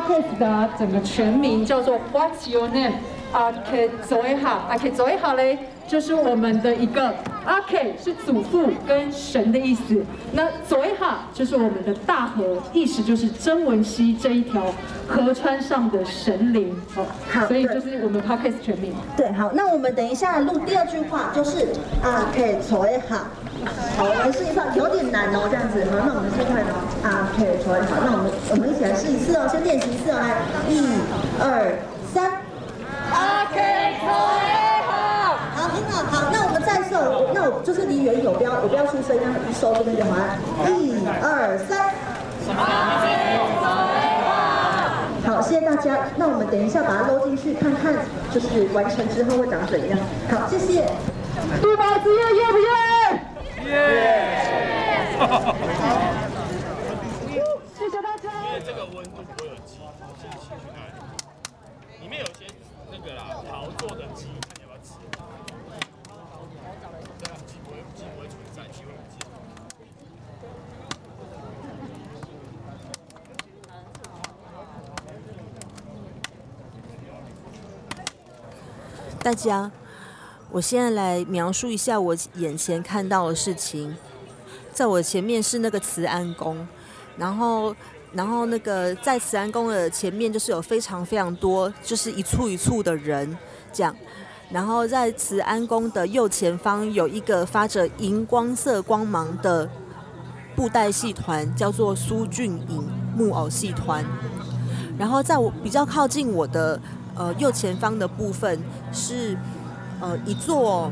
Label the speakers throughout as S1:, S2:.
S1: podcast 的整个全名叫做 What's Your Name？阿 K 走一哈，阿 K 走一哈嘞，就是我们的一个阿 K 是祖父跟神的意思。那走一哈就是我们的大河，意思就是曾文溪这一条河川上的神灵。
S2: 好
S1: 所以就是我们 podcast 全名。
S2: 对，好，那我们等一下录第二句话，就是啊，可以搓一下。好，我们试一下，有点难哦，这样子。好，那我们试看哦。啊，可以搓一下。那我们我们一起来试一次哦，先练习一次哦，来，一、二、三。
S1: 阿 K 走一
S2: 那我，那我就是离远一点，我不要我不要出声，让一收这边就好了。一、二、三。好，谢谢大家。那我们等一下把它搂进去，看看就是完成之后会长怎样。好，谢谢。
S1: 杜宝子耶耶不耶？耶！谢谢大家。
S3: 因为这个温度不会有鸡，先去看，里面有些那个啦，陶做的鸡，看你要不要吃。对啊，鸡不会，鸡不会存在，鸡会不见。
S4: 大家，我现在来描述一下我眼前看到的事情。在我前面是那个慈安宫，然后，然后那个在慈安宫的前面就是有非常非常多，就是一簇一簇的人这样。然后在慈安宫的右前方有一个发着荧光色光芒的布袋戏团，叫做苏俊颖木偶戏团。然后在我比较靠近我的呃右前方的部分是呃一座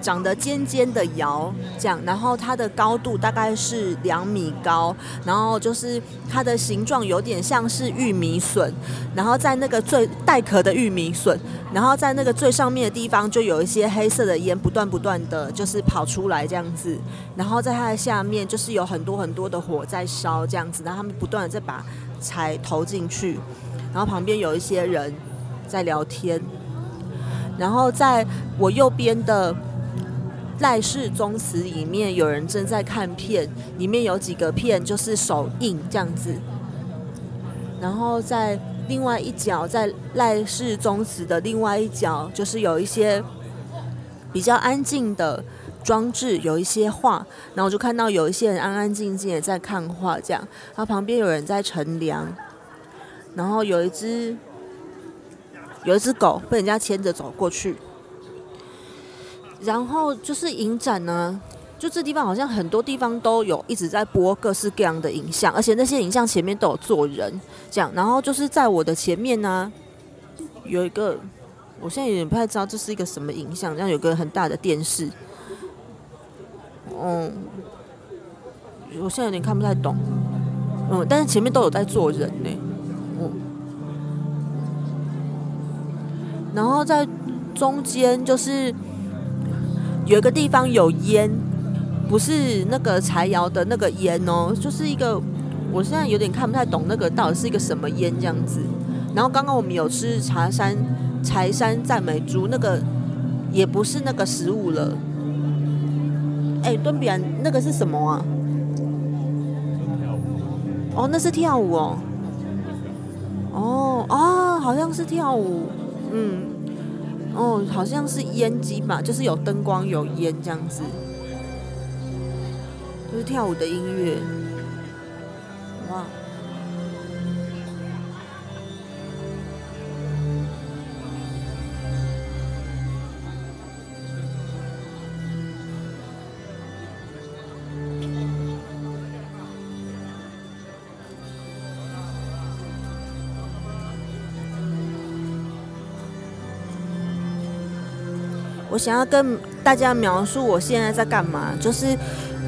S4: 长得尖尖的窑，这样，然后它的高度大概是两米高，然后就是它的形状有点像是玉米笋，然后在那个最带壳的玉米笋，然后在那个最上面的地方就有一些黑色的烟不断不断的就是跑出来这样子，然后在它的下面就是有很多很多的火在烧这样子，然后他们不断的在把柴投进去，然后旁边有一些人在聊天，然后在我右边的赖氏宗祠里面，有人正在看片，里面有几个片就是手印这样子，然后在另外一角，在赖氏宗祠的另外一角，就是有一些比较安静的装置，有一些画，然后我就看到有一些人安安静静的在看画，这样，然后旁边有人在乘凉，然后有一只有一只狗被人家牵着走过去。然后就是影展呢，就这地方好像很多地方都有一直在播各式各样的影像，而且那些影像前面都有坐人，这样。然后就是在我的前面呢，有一个，我现在有点不太知道这是一个什么影像，这样有个很大的电视，嗯，我现在有点看不太懂，嗯，但是前面都有在坐人呢，然后在中间就是。有一个地方有烟，不是那个柴窑的那个烟哦，就是一个，我现在有点看不太懂那个到底是一个什么烟这样子。然后刚刚我们有吃茶山柴山赞美猪，那个也不是那个食物了。哎，敦比安，那个是什么啊？哦，那是跳舞哦。哦哦，好像是跳舞，嗯。哦，好像是烟机吧，就是有灯光有烟这样子，就是跳舞的音乐，哇！我想要跟大家描述我现在在干嘛，就是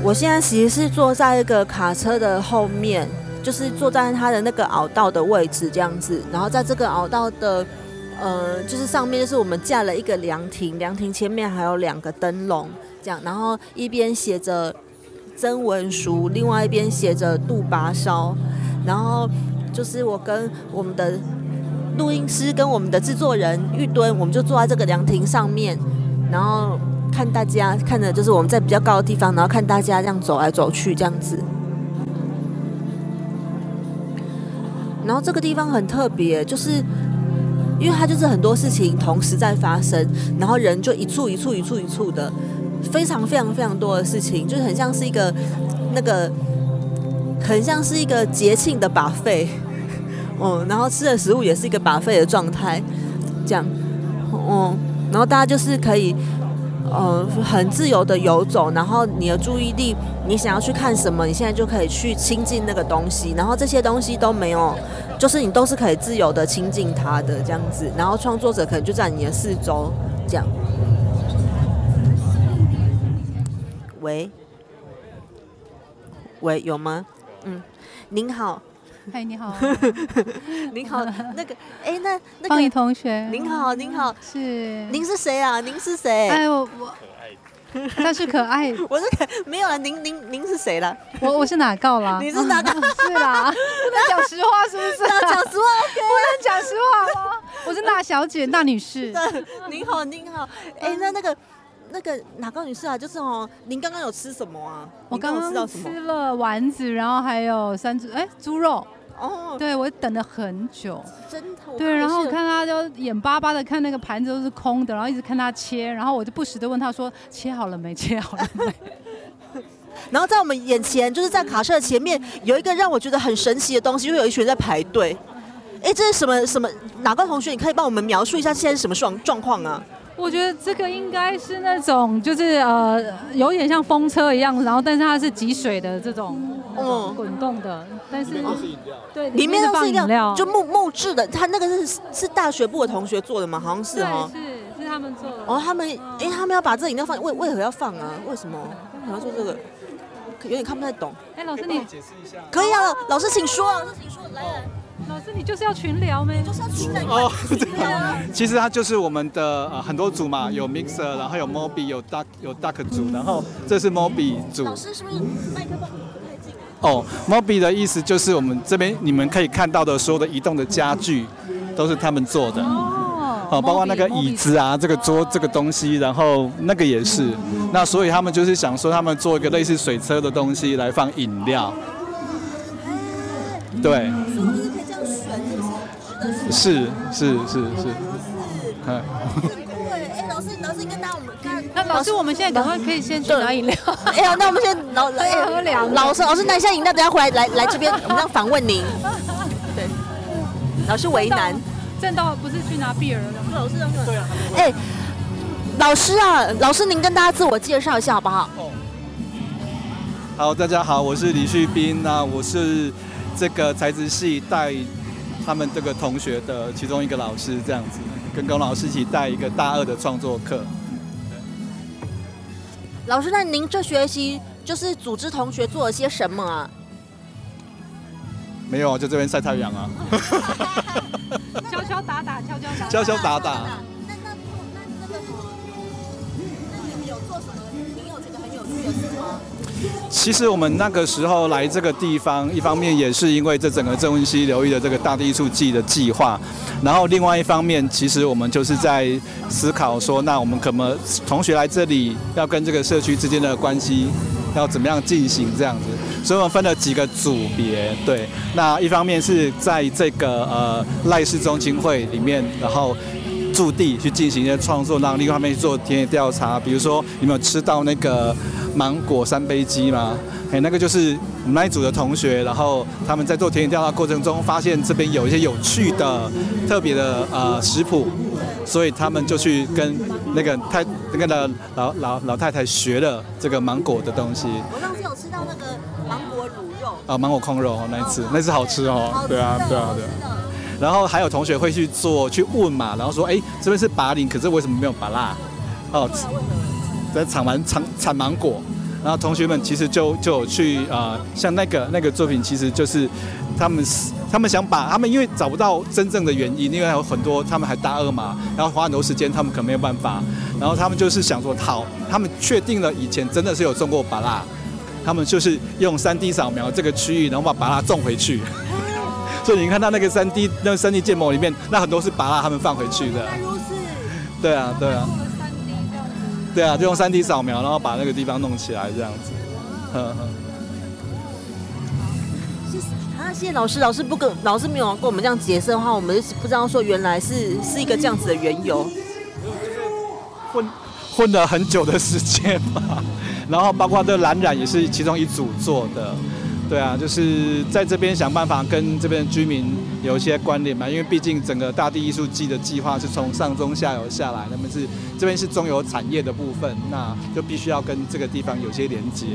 S4: 我现在其实是坐在一个卡车的后面，就是坐在它的那个凹道的位置这样子，然后在这个凹道的呃，就是上面就是我们架了一个凉亭，凉亭前面还有两个灯笼，这样，然后一边写着曾文书，另外一边写着杜拔烧，然后就是我跟我们的录音师跟我们的制作人玉墩，我们就坐在这个凉亭上面。然后看大家看的就是我们在比较高的地方，然后看大家这样走来走去这样子。然后这个地方很特别，就是因为它就是很多事情同时在发生，然后人就一处一处一处一处的，非常非常非常多的事情，就是很像是一个那个，很像是一个节庆的把费，嗯，然后吃的食物也是一个把费的状态，这样，嗯，然后大家就是可以。呃，很自由的游走，然后你的注意力，你想要去看什么，你现在就可以去亲近那个东西，然后这些东西都没有，就是你都是可以自由的亲近它的这样子，然后创作者可能就在你的四周这样。喂，喂，有吗？嗯，您好。
S5: 嗨，你好。
S4: 您好，那个，哎，那那个
S5: 方怡同学。
S4: 您好，您好，
S5: 是。
S4: 您是谁啊？您是谁？
S5: 哎，我我。他是可爱。
S4: 我是可没有了。您您您是谁了？
S5: 我我是哪告了？
S4: 你是哪告？
S5: 是啦。不能讲实话，是不是？
S4: 讲实话，
S5: 不能讲实话吗？我是那小姐，那女士。
S4: 您好，您好。哎，那那个。那个哪个女士啊？就是哦，您刚刚有吃什么啊？
S5: 我刚刚吃了丸子，然后还有三只哎猪肉。哦，对我等了很久，
S4: 真的。
S5: 对，然后我看他就眼巴巴的看那个盘子都是空的，然后一直看他切，然后我就不时的问他说：“切好了没？切好了没？”
S4: 然后在我们眼前，就是在卡车的前面有一个让我觉得很神奇的东西，就有一群人在排队。哎，这是什么什么？哪个同学，你可以帮我们描述一下现在是什么状状况啊？
S5: 我觉得这个应该是那种，就是呃，有点像风车一样，然后但是它是积水的这种，嗯，滚动的，但是对，
S4: 里面
S5: 都是饮料，
S4: 就木木质的。他那个是是大学部的同学做的吗？好像是
S5: 哦，是是他们做的。哦，
S4: 他们哎，他们要把这饮料放，为为何要放啊？为什么？为什么要做这个？有点看不太懂。
S5: 哎，老师你
S3: 解释一下。
S4: 可以啊，老师请说，老师请说，来来。
S5: 老师，你就是要群聊没？就是要群聊。
S4: 哦，
S6: 其实它就是我们的呃很多组嘛，有 mixer，然后有 mobi，有 duck，有 duck 组，然后这是 mobi 组。
S4: 老师是不是麦克风不太近？
S6: 哦，mobi 的意思就是我们这边你们可以看到的所有的移动的家具都是他们做的。哦。哦，包括那个椅子啊，这个桌这个东西，然后那个也是。那所以他们就是想说，他们做一个类似水车的东西来放饮料。对。是是是是，
S4: 哎，哎，老师老师，你跟大家我们看，
S5: 那老师我们现在赶快可以先去拿饮料。
S4: 哎呀，那我们先老哎喝凉。老师老师拿一下饮料，等下回来来来这边，我们要访问您。对，老师为难。
S5: 正道不是去拿 beer 的吗？
S4: 老师对啊。哎，老师啊，老师您跟大家自我介绍一下好不好？哦。
S6: 好，大家好，我是李旭斌，那我是这个材质系带。他们这个同学的其中一个老师这样子，跟龚老师一起带一个大二的创作课。
S4: 老师，那您这学期就是组织同学做了些什么啊？
S6: 没有啊，就这边晒太阳啊。
S5: 敲敲打打，敲敲打打。
S6: 敲敲打打。
S4: 那那那那个什么？那你们有做什么？你有觉得很有趣的事吗？
S6: 其实我们那个时候来这个地方，一方面也是因为这整个郑文熙流域的这个大地艺术季的计划，然后另外一方面，其实我们就是在思考说，那我们可能同学来这里要跟这个社区之间的关系要怎么样进行这样子，所以我们分了几个组别，对，那一方面是在这个呃赖氏中心会里面，然后。驻地去进行一些创作，让另外一方面去做田野调查。比如说，有没有吃到那个芒果三杯鸡吗？哎，那个就是我们那一组的同学，然后他们在做田野调查过程中，发现这边有一些有趣的、特别的呃食谱，所以他们就去跟那个太那个的老老老太太学了这个芒果的东西。
S4: 我上次有吃到那个芒果卤肉啊，
S6: 芒果控肉哦，那一次那次好吃哦，对啊，对啊，对。然后还有同学会去做去问嘛，然后说，哎，这边是拔林，可是为什么没有拔辣？哦，在产完产产芒果，然后同学们其实就就有去啊，像那个那个作品，其实就是他们他们想把他们因为找不到真正的原因，因为有很多他们还大二嘛，然后花很多时间，他们可能没有办法，然后他们就是想说，好，他们确定了以前真的是有种过芭拉，他们就是用三 D 扫描这个区域，然后把拔辣种回去。所以你看到那个三 D 那个三 D 建模里面，那很多是把它他们放回去的。对啊，对啊。对啊，就用三 D 扫描，然后把那个地方弄起来这样子。嗯嗯
S4: 谢谢啊，谢谢老师。老师不跟老师没有跟我们这样解释的话，我们是不知道说原来是是一个这样子的缘由。
S6: 混混了很久的时间嘛，然后包括这个蓝染也是其中一组做的。对啊，就是在这边想办法跟这边的居民有一些关联嘛，因为毕竟整个大地艺术季的计划是从上中下游下来，那么是这边是中游产业的部分，那就必须要跟这个地方有些连接。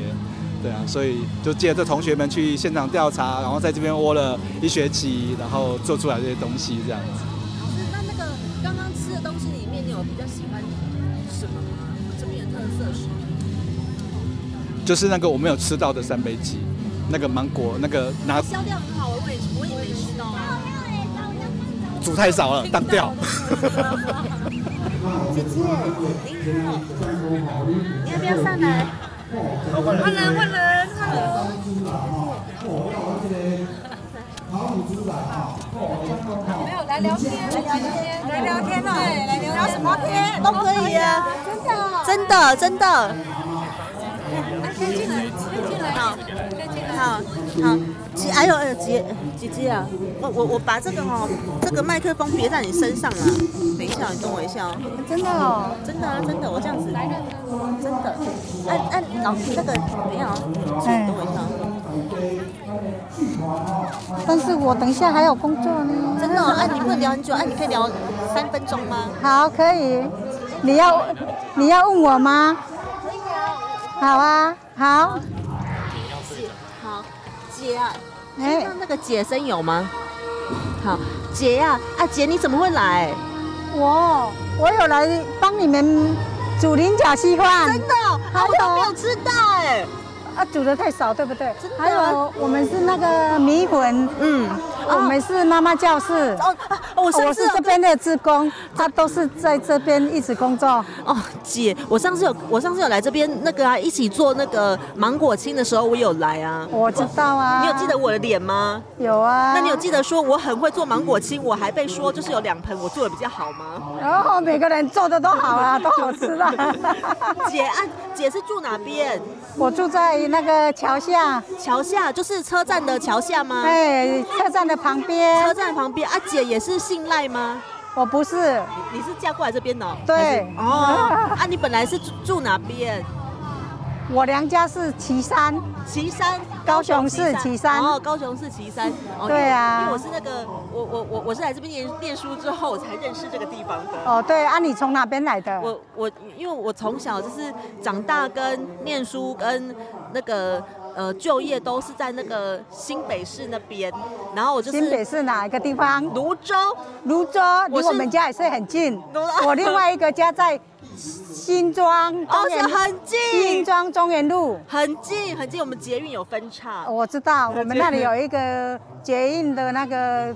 S6: 对啊，所以就借着同学们去现场调查，然后在这边窝了一学期，然后做出来这些东西这样子。
S4: 老师，那那个刚刚吃的东西里面，你有比较喜欢什么吗？这边的特色食品？
S6: 就是那个我没有吃到的三杯鸡，那个芒果，那个拿
S4: 销量很好，我也我也没吃到啊。
S6: 煮太少了，当掉。
S4: 姐姐，您好，你要不要上来？换人，换人，换人。
S7: 没有来？聊天，来？聊天，来？聊天了。对，来？聊
S4: 聊什么天都可以啊，
S7: 真的，
S4: 真的真的。
S7: 可以进来，可以进来，
S4: 好，
S7: 可以进来。
S4: 好，好，姐，哎呦哎呦，姐姐姐啊，我我我把这个哦、这个麦克风别在你身上了。等一下，你等我一下哦。
S7: 真的哦，
S4: 真的啊，真的，我这样子，真的。按按老师那个，等一下哦，
S7: 哎
S4: 等我一下哦。
S7: 但是我等一下还有工作呢。
S4: 真的、哦，按、你不能聊很久，哎、你可以聊三分钟吗？
S7: 好，可以。你要你要问我吗？好啊，好。
S4: 好，姐啊，
S7: 哎
S4: 那那个姐声有吗？好，姐呀、啊，姐你怎么会来？
S7: 我我有来帮你们煮菱角稀饭。
S4: 真的，
S7: 还有
S4: 我都没有吃到哎。
S7: 啊，煮的太少，对不对？还有我们是那个米粉，
S4: 嗯，
S7: 我们是妈妈教室。
S4: 哦啊，我是
S7: 我是这边的职工，他都是在这边一直工作。
S4: 哦，姐，我上次有我上次有来这边那个啊，一起做那个芒果青的时候，我有来啊。
S7: 我知道啊。
S4: 你有记得我的脸吗？
S7: 有啊。
S4: 那你有记得说我很会做芒果青，我还被说就是有两盆我做的比较好吗？
S7: 然后每个人做的都好啊，都好吃啊。
S4: 姐啊，姐是住哪边？
S7: 我住在那个桥下，
S4: 桥下就是车站的桥下吗？
S7: 哎，车站的旁边车。
S4: 站旁边啊，姐也是姓赖吗？
S7: 我不是，
S4: 你是嫁过来这边的哦？
S7: 对
S4: 哦，啊，你本来是住住哪边？
S7: 我娘家是岐山。
S4: 岐山，
S7: 高雄市岐山
S4: 哦，高雄市岐山。哦
S7: 对啊
S4: 因为我是那个，我我我我是来这边念念书之后，我才认识这个地方的。
S7: 哦，对啊，你从哪边来的？
S4: 我我因为我从小就是长大跟念书跟那个呃就业都是在那个新北市那边，然后我就是
S7: 新北市哪一个地方？
S4: 泸州，
S7: 泸州，离
S4: 我
S7: 们家也是很近
S4: 泸。
S7: 我另外一个家在新庄
S4: 哦很近
S7: 新庄中原路。
S4: 很近很近，我们捷运有分叉。
S7: 我知道，我们那里有一个捷运的那个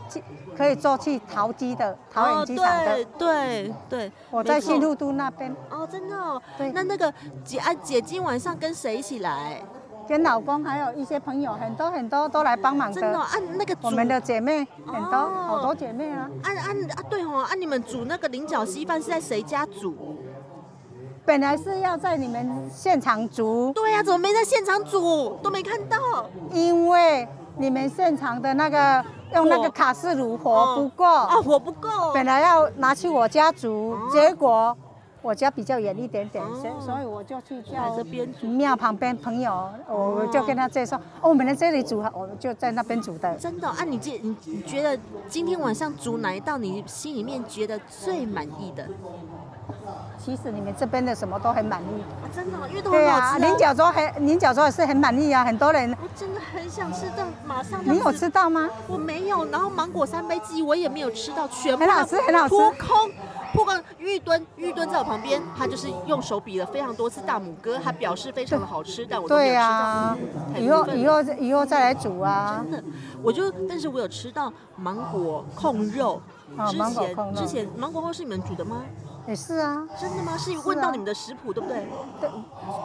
S7: 可以坐去桃机的桃园机场的。
S4: 哦、对对对，
S7: 我在新路都那边，
S4: 哦，真的哦。
S7: 对
S4: 那那个姐啊姐今晚上跟谁一起来？
S7: 跟老公还有一些朋友，很多很多都来帮忙的。
S4: 真的哦、按、那个
S7: 我们的姐妹很多，
S4: 哦
S7: 好多姐妹啊。
S4: 按按啊对哦，啊、你们煮那个菱角稀饭是在谁家煮？
S7: 本来是要在你们现场煮，
S4: 对呀、怎么没在现场煮？都没看到。
S7: 因为你们现场的那个用那
S4: 火
S7: 个卡式炉火不够，
S4: 哦，火不够。
S7: 本来要拿去我家煮，
S4: 哦
S7: 结果我家比较远一点点，
S4: 哦
S7: 所以所以我就去
S4: 来
S7: 叫
S4: 这边煮
S7: 庙旁边朋友，我就跟他介绍，哦，我们在这里煮，我们就在那边煮的。
S4: 真的哦、啊，你这你你觉得今天晚上煮哪一道你心里面觉得最满意的？
S7: 其实你们这边的什么都很满意。
S4: 啊、真的哦、因为都很好吃、
S7: 菱角粥很菱角粥也是很满意啊，很多人。
S4: 我真的很想吃，但马上就
S7: 你有吃到吗？
S4: 我没有，然后芒果三杯鸡我也没有吃到，全部
S7: 很好吃很好吃
S4: 扑空。扑空，玉墩，玉墩在我旁边，他就是用手比了非常多次大拇哥，他表示非常的好吃，但我都没有吃到。
S7: 啊，以后以后以后再来煮啊。
S4: 真的，我就，但是我有吃到芒果控肉。
S7: 啊
S4: 之前之前芒果控肉是你们煮的吗？
S7: 也是啊，
S4: 真的吗？是问到你们的食谱对不对？
S7: 对，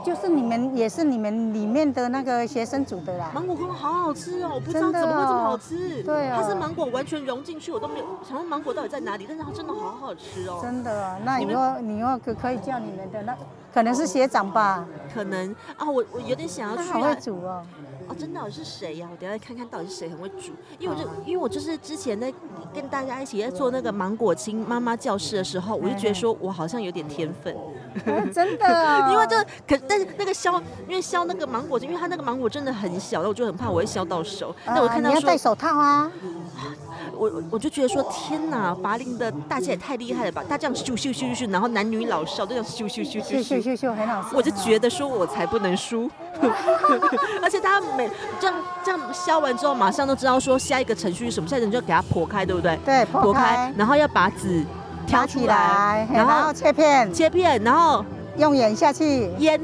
S7: 就是你们也是你们里面的那个学生煮的啦。
S4: 芒果羹好好吃哦，我不知道怎么会这么
S7: 哦
S4: 好吃。
S7: 对啊
S4: 它是芒果完全融进去，我都没有想问芒果到底在哪里，但是它真的好好吃哦。
S7: 真的啊，那以后你以后可可以叫你们的那可能是学长吧，
S4: 可能啊，我我有点想要去啊。
S7: 他好会。煮哦。
S4: 哦，真的、哦、是谁呀、我等下看看到底是谁很会煮，因为我就因为我就是之前在跟大家一起在做那个芒果青妈妈教室的时候，我就觉得说我好像有点天分，
S7: 哦真的哦，
S4: 因为就可但是那个削，因为削那个芒果，因为它那个芒果真的很小，那我就很怕我会削到手。那我看到说
S7: 啊你要戴，手套啊，
S4: 我我就觉得说，天哪，拔令的大家也太厉害了吧！大家咻咻咻咻咻，然后男女老少都要咻咻咻咻咻
S7: 咻咻咻，很好。
S4: 我就觉得说，我才不能输。而且他每这样这样削完之后，马上都知道说下一个程序是什么，下一个就要给它破开，对不对？
S7: 对，破开，
S4: 然后要把籽挑出来，然
S7: 后切片，
S4: 切片，然后
S7: 用盐下去
S4: 腌。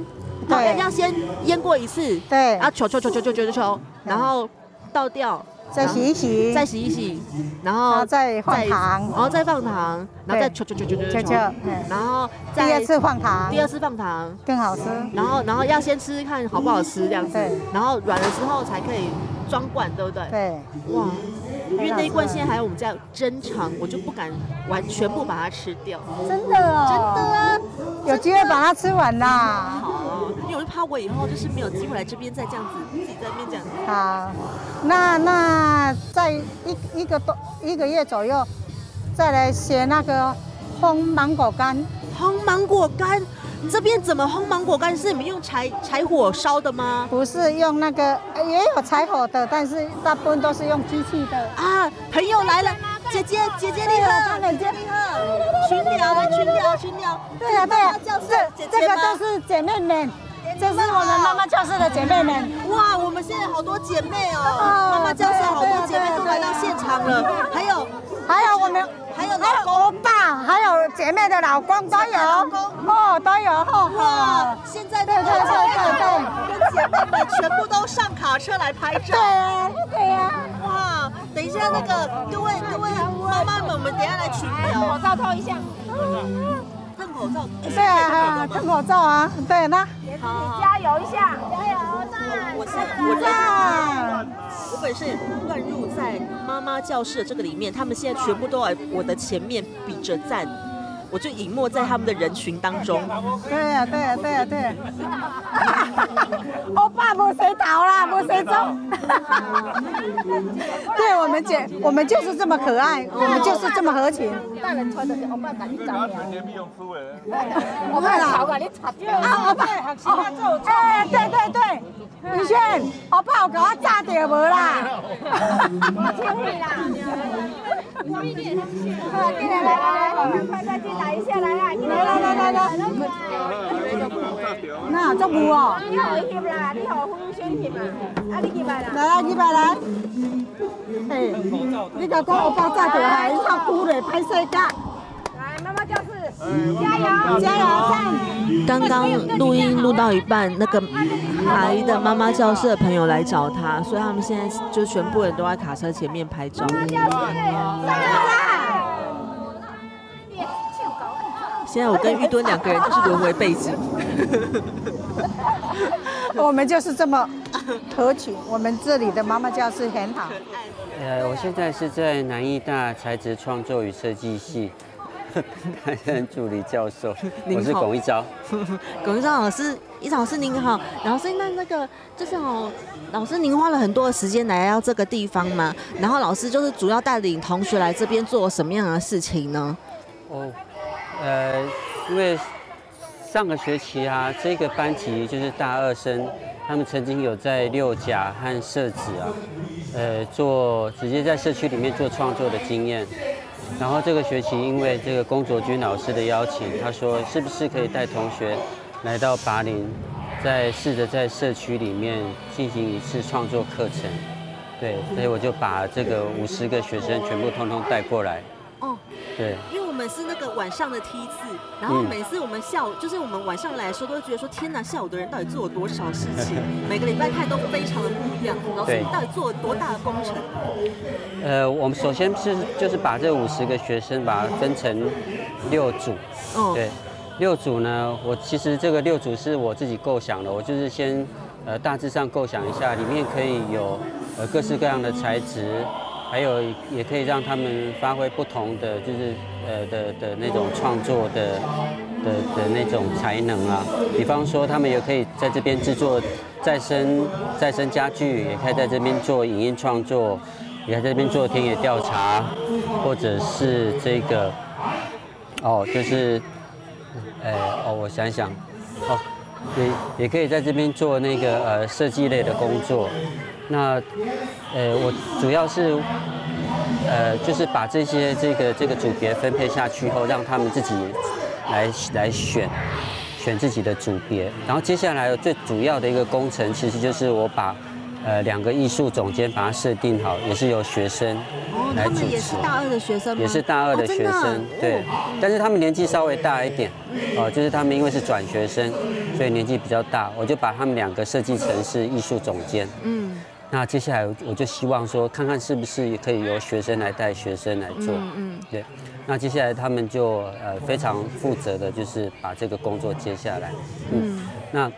S7: 对，
S4: 要先腌过一次。
S7: 对，
S4: 然后球球球球球球球，然后倒掉。
S7: 再洗一洗，
S4: 再洗一洗，然
S7: 然
S4: 后
S7: 后再放糖。
S4: 然后再放糖，然后再
S7: 对。
S4: 球球球球球
S7: 球球嗯
S4: 然后再
S7: 第二次放糖，
S4: 第二次放糖，
S7: 更好吃。
S4: 然后然后要先吃吃看好不好吃这样子，然后软了之后才可以装罐，对不对？
S7: 对，
S4: 哇，因为那一罐现在还有我们家有珍藏，我就不敢完全部把它吃掉。
S7: 真的哦，
S4: 真的啊，
S7: 有机会把它吃完啦。
S4: 好，因为我就怕我以后就是没有机会来这边再这样子自己在那边这样子。
S7: 好，那那在一一个多一个月左右，再来学那个烘芒果干。
S4: 烘芒果干，这边怎么烘芒果干？是你们用柴柴火烧的吗？
S7: 不是用那个，呃也有柴火的，但是大部分都是用机器的。
S4: 啊，朋友来了，姐姐姐姐你
S7: 对啊
S4: 好，
S7: 他们
S4: 姐姐你好，群聊群聊群聊，
S7: 对啊，对啊，这这个都是姐妹们，这是我们妈妈教室的姐妹们。
S4: 哇，我们现在好多姐妹哦，
S7: 哦
S4: 妈妈教室好多姐妹都来到现场了，还有
S7: 还有我们，
S4: 还有
S7: 还有欧巴，还有姐妹的老公都有，哦，都有，哦，
S4: 哇
S7: 哦，
S4: 现在
S7: 对对对对对
S4: 跟姐妹们全部都上卡车来拍照。
S7: 对。啊，对呀，
S4: 哇，等一下那个各位各位妈妈们，我们等一下来群聊，口罩套一下，戴口罩，
S7: 对啊，戴口罩啊，对，那
S4: 好，
S8: 加油一下，加油！
S4: 我在我认
S7: 赞，
S4: 我本身也乱入在妈妈教室的这个里面，他们现在全部都在我的前面比着赞，我就隐没在他们的人群当中。
S7: 对呀，对呀，对呀，对呀。欧巴不谁逃啦，不谁中。对我们姐，我们就是这么可爱，我们就是这么合群。
S8: 大人穿的是欧巴打你找你。
S7: 啊，欧巴，哦，哎，对对对，宇轩，欧巴有给我炸掉无啦？
S8: 我听你啦。好，进来来来来，快快进来一下来啊！
S7: 来来来来来，那这不哦，
S8: 你好翕啦，你好分先翕嘛，啊你翕来啦。
S7: 来啊，你来来。哎，你甲讲欧巴炸掉，还要哭嘞，拍摄架，
S8: 教室，加油！
S7: 加油赞！
S4: 刚刚录音录到一半，那个阿姨的妈妈教室的朋友来找她，所以他们现在就全部人都在卡车前面拍照。现在我跟玉墩两个人就是沦为背景。
S7: 我们就是这么合群，我们这里的妈妈教室很好。
S9: 呃，我现在是在南艺大材质创作与设计系 担任助理教授，我是龚一昭。
S4: 龚一昭老师，一昭老师您好，老师那那个就是哦，老师您花了很多的时间来到这个地方嘛，然后老师就是主要带领同学来这边做什么样的事情呢？
S9: 哦，呃，因为上个学期啊，这个班级就是大二生，他们曾经有在六甲和社子啊，呃，做直接在社区里面做创作的经验。然后这个学期，因为这个龚卓君老师的邀请，他说是不是可以带同学来到拔林，再试着在社区里面进行一次创作课程。对，所以我就把这个五十个学生全部通通带过来。
S4: 哦，
S9: 对。
S4: 我们是那个晚上的梯次，然后
S9: 嗯
S4: 每次我们下午就是我们晚上来的时候，都会觉得说天哪，下午的人到底做了多少事情？每个礼拜看都非常的不一样。老师，
S9: 对
S4: 你到底做了多大的工程？
S9: 呃，我们首先是就是把这五十个学生把它分成六组，
S4: 嗯，
S9: 对，六组呢，我其实这个六组是我自己构想的，我就是先呃大致上构想一下，里面可以有呃各式各样的材质，还有也可以让他们发挥不同的，就是呃的的那种创作的的的那种才能啊。比方说，他们也可以在这边制作再生再生家具，也可以在这边做影音创作，也可以在这边做田野调查，或者是这个哦，就是呃哦，我想想哦。也也可以在这边做那个呃设计类的工作，那呃我主要是呃就是把这些这个这个组别分配下去后，让他们自己来来选选自己的组别，然后接下来最主要的一个工程，其实就是我把。呃，两个艺术总监把它设定好，也是由学生来主持。
S4: 也是大二的学生
S9: 也是大二的学生，对。但是他们年纪稍微大一点，哦，就是他们因为是转学生，所以年纪比较大，我就把他们两个设计成是艺术总监。嗯。那接下来我就希望说，看看是不是也可以由学生来带学生来做。嗯嗯。对。那接下来他们就呃非常负责的，就是把这个工作接下来。嗯。那，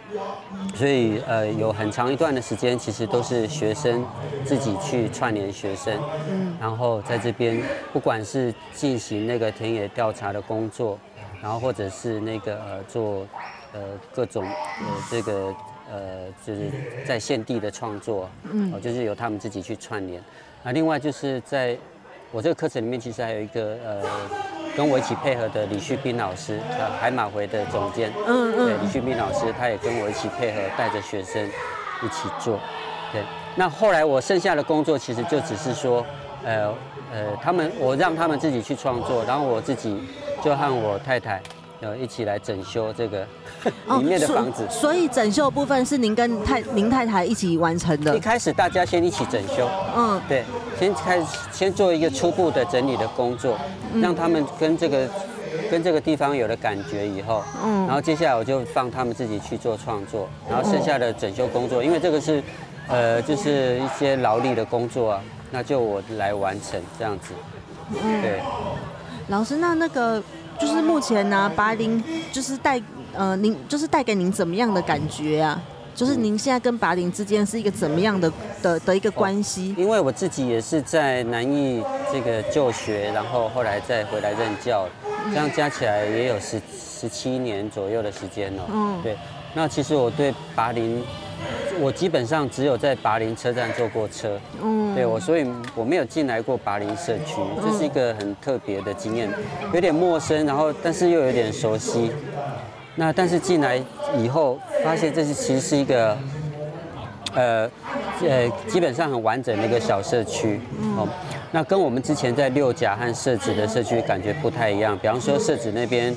S9: 所以呃，有很长一段的时间，其实都是学生自己去串联学生，嗯，然后在这边，不管是进行那个田野调查的工作，然后或者是那个呃做呃各种呃这个呃就是在现地的创作，嗯，哦，就是由他们自己去串联。那另外就是在我这个课程里面，其实还有一个呃。跟我一起配合的李旭斌老师，呃，海马回的总监，嗯嗯，对，李旭斌老师，他也跟我一起配合，带着学生一起做，对。那后来我剩下的工作，其实就只是说，呃呃，他们我让他们自己去创作，然后我自己就和我太太。要一起来整修这个里面的房子，
S4: 所以整修部分是您跟太您太太一起完成的。
S9: 一开始大家先一起整修，嗯，对，先开始先做一个初步的整理的工作，让他们跟这个跟这个地方有了感觉以后，嗯，然后接下来我就放他们自己去做创作，然后剩下的整修工作，因为这个是呃就是一些劳力的工作啊，那就我来完成这样子，嗯，对，
S4: 老师那那个。就是目前呢，拔林就是带呃，您就是带给您怎么样的感觉啊？就是您现在跟拔林之间是一个怎么样的的的一个关系？
S9: 因为我自己也是在南艺这个就学，然后后来再回来任教，这样加起来也有十十七年左右的时间了。嗯，对。那其实我对拔林。我基本上只有在拔林车站坐过车，嗯，对我，所以我没有进来过拔林社区，这是一个很特别的经验，有点陌生，然后但是又有点熟悉。那但是进来以后，发现这是其实是一个，呃，呃，基本上很完整的一个小社区，哦。那跟我们之前在六甲和社子的社区感觉不太一样。比方说社子那边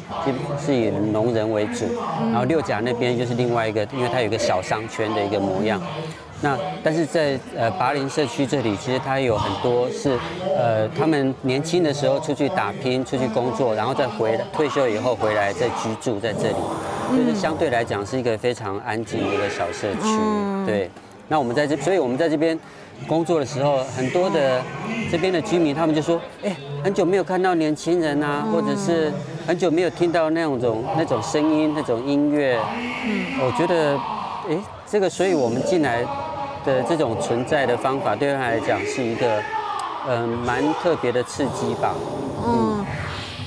S9: 是以农人为主，然后六甲那边就是另外一个，因为它有一个小商圈的一个模样。那但是在呃拔林社区这里，其实它有很多是呃他们年轻的时候出去打拼、出去工作，然后再回来退休以后回来再居住在这里，就是相对来讲是一个非常安静的一个小社区。对，那我们在这，所以我们在这边。工作的时候，很多的这边的居民，他们就说：“哎，很久没有看到年轻人啊，或者是很久没有听到那种那种声音、那种音乐。”嗯，我觉得，哎，这个，所以我们进来的这种存在的方法，对他来讲是一个，嗯，蛮特别的刺激吧。嗯。